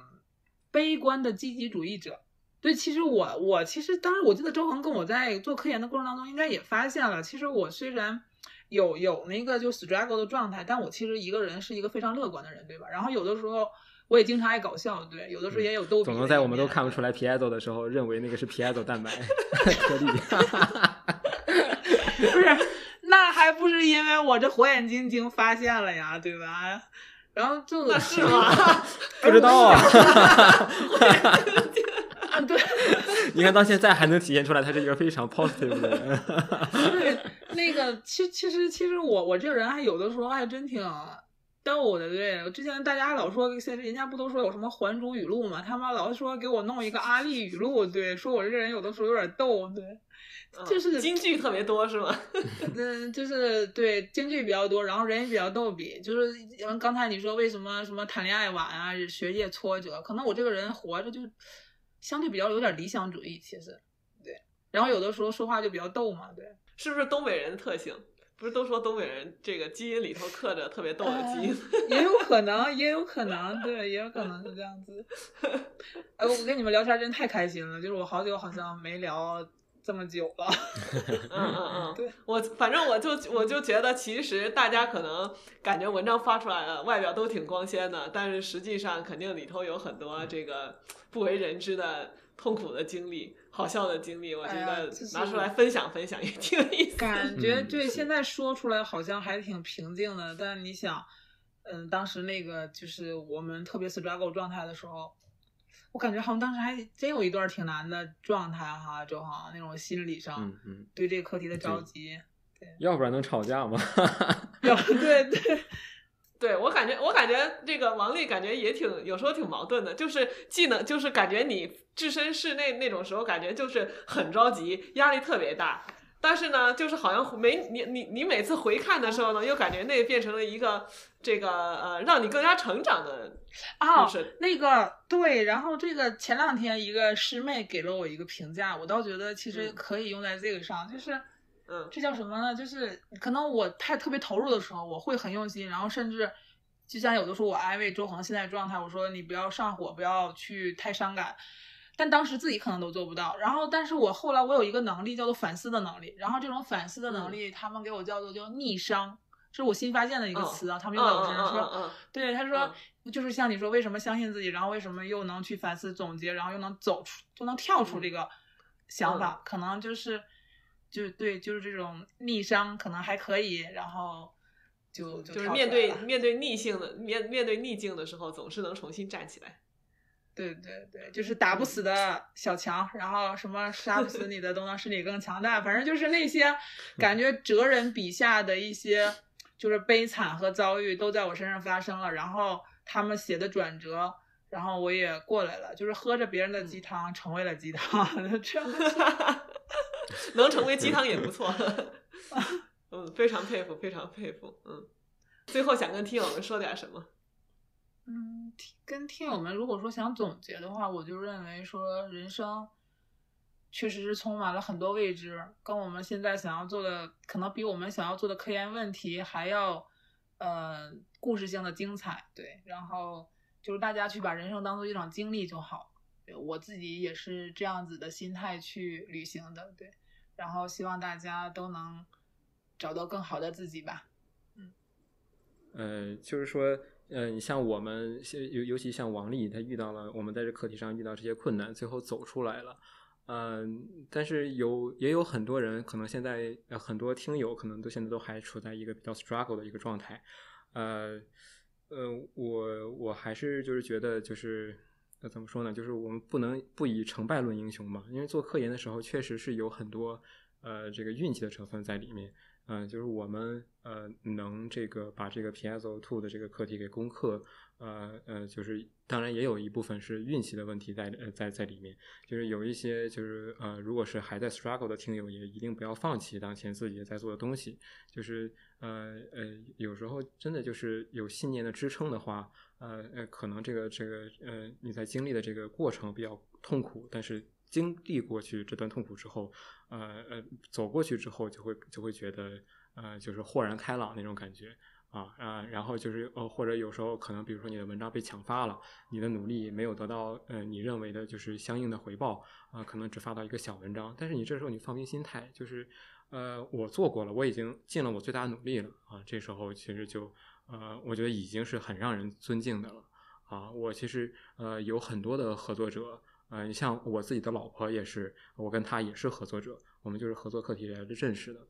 悲观的积极主义者。对，其实我我其实当时我记得周恒跟我在做科研的过程当中，应该也发现了，其实我虽然有有那个就 struggle 的状态，但我其实一个人是一个非常乐观的人，对吧？然后有的时候我也经常爱搞笑，对，有的时候也有逗比。总能在我们都看不出来 piezo 的时候，认为那个是 piezo 蛋白颗 粒。不是。那还不是因为我这火眼金睛发现了呀，对吧？然后就那 是吗？不知道啊。对，你看到现在还能体现出来，他是一个非常 positive 的人。对，那个，其其实其实我我这个人还有的时候还真挺逗的。对我之前大家老说，现在人家不都说有什么还珠语录嘛？他妈老说给我弄一个阿丽语录，对，说我这个人有的时候有点逗，对，就是京剧特别多是吗？嗯，就是对京剧比较多，然后人也比较逗比，就是刚才你说为什么什么谈恋爱晚啊，学业挫折，可能我这个人活着就相对比较有点理想主义，其实对，然后有的时候说话就比较逗嘛，对，是不是东北人的特性？不是都说东北人这个基因里头刻着特别逗的基因？也有可能，也有可能，对，也有可能是这样子。哎，我跟你们聊天真太开心了，就是我好久好像没聊。这么久了，嗯嗯嗯，对我反正我就我就觉得，其实大家可能感觉文章发出来了，外表都挺光鲜的，但是实际上肯定里头有很多这个不为人知的痛苦的经历、好笑的经历。我觉得拿出来分享分享也 挺有意思。感觉对，现在说出来好像还挺平静的，但你想，嗯，当时那个就是我们特别 struggle 状态的时候。我感觉好像当时还真有一段挺难的状态哈，就好像那种心理上，对这个课题的着急，对，要不然能吵架吗？要对 对，对 我感觉我感觉这个王丽感觉也挺有时候挺矛盾的，就是既能就是感觉你置身事内那种时候，感觉就是很着急，压力特别大。但是呢，就是好像没你你你每次回看的时候呢，又感觉那变成了一个这个呃，让你更加成长的啊，那个对。然后这个前两天一个师妹给了我一个评价，我倒觉得其实可以用在这个上，就是嗯，这叫什么呢？就是可能我太特别投入的时候，我会很用心，然后甚至就像有的时候我安慰周恒现在状态，我说你不要上火，不要去太伤感。但当时自己可能都做不到，然后，但是我后来我有一个能力叫做反思的能力，然后这种反思的能力，他们给我叫做叫逆商，这是我新发现的一个词啊，他们用在我身上说，对，他说就是像你说为什么相信自己，然后为什么又能去反思总结，然后又能走出，就能跳出这个想法，可能就是，就对，就是这种逆商可能还可以，然后就就是面对面对逆性的面面对逆境的时候，总是能重新站起来。对对对，就是打不死的小强，然后什么杀不死你的都能使你更强大，反正就是那些 感觉哲人笔下的一些就是悲惨和遭遇都在我身上发生了，然后他们写的转折，然后我也过来了，就是喝着别人的鸡汤成为了鸡汤，这样 能成为鸡汤也不错，嗯，非常佩服，非常佩服，嗯，最后想跟听友们说点什么？嗯，跟听友们如果说想总结的话，我就认为说人生确实是充满了很多未知，跟我们现在想要做的，可能比我们想要做的科研问题还要呃故事性的精彩。对，然后就是大家去把人生当做一场经历就好。我自己也是这样子的心态去旅行的。对，然后希望大家都能找到更好的自己吧。嗯，呃，就是说。呃，你像我们，尤尤其像王丽，她遇到了我们在这课题上遇到这些困难，最后走出来了。嗯，但是有也有很多人，可能现在很多听友可能都现在都还处在一个比较 struggle 的一个状态。呃，呃，我我还是就是觉得就是那怎么说呢？就是我们不能不以成败论英雄嘛，因为做科研的时候确实是有很多呃这个运气的成分在里面。嗯，就是我们呃能这个把这个 PSO two 的这个课题给攻克，呃呃，就是当然也有一部分是运气的问题在呃在在里面，就是有一些就是呃如果是还在 struggle 的听友，也一定不要放弃当前自己在做的东西，就是呃呃有时候真的就是有信念的支撑的话，呃呃可能这个这个呃你在经历的这个过程比较痛苦，但是。经历过去这段痛苦之后，呃呃，走过去之后，就会就会觉得，呃，就是豁然开朗那种感觉啊啊，然后就是呃，或者有时候可能，比如说你的文章被抢发了，你的努力没有得到呃你认为的就是相应的回报啊，可能只发到一个小文章，但是你这时候你放平心态，就是呃，我做过了，我已经尽了我最大的努力了啊，这时候其实就呃，我觉得已经是很让人尊敬的了啊，我其实呃有很多的合作者。嗯，像我自己的老婆也是，我跟她也是合作者，我们就是合作课题认识的。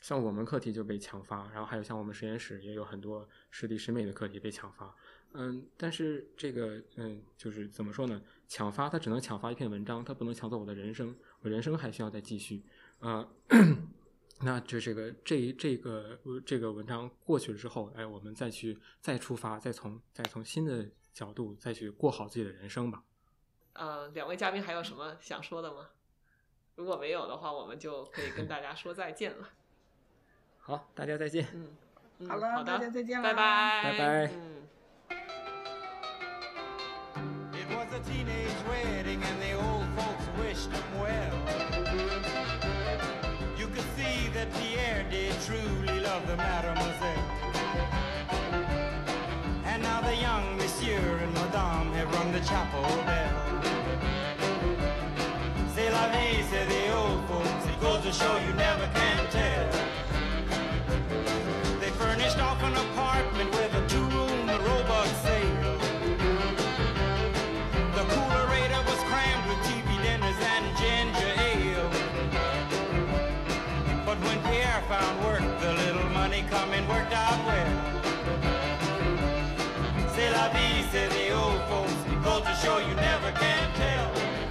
像我们课题就被强发，然后还有像我们实验室也有很多师弟师妹的课题被强发。嗯，但是这个嗯，就是怎么说呢？抢发它只能抢发一篇文章，它不能抢走我的人生，我人生还需要再继续。啊，那这这个这这个这个文章过去了之后，哎，我们再去再出发，再从再从新的角度再去过好自己的人生吧。呃，两位嘉宾还有什么想说的吗？如果没有的话，我们就可以跟大家说再见了。好，大家再见。嗯，嗯好了好的，大家再见了拜拜，拜拜 truly love the mademoiselle. And now the young monsieur and madame have rung the chapel bell. Goes show you never can tell. They furnished off an apartment with a two-room robot sale. The coolerator was crammed with TV dinners and ginger ale. But when Pierre found work, the little money coming worked out well. C'est la vie, say the old folks. Goes to show you never can tell.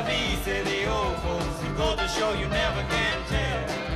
Bobby said the old folks, it goes to show you never can tell.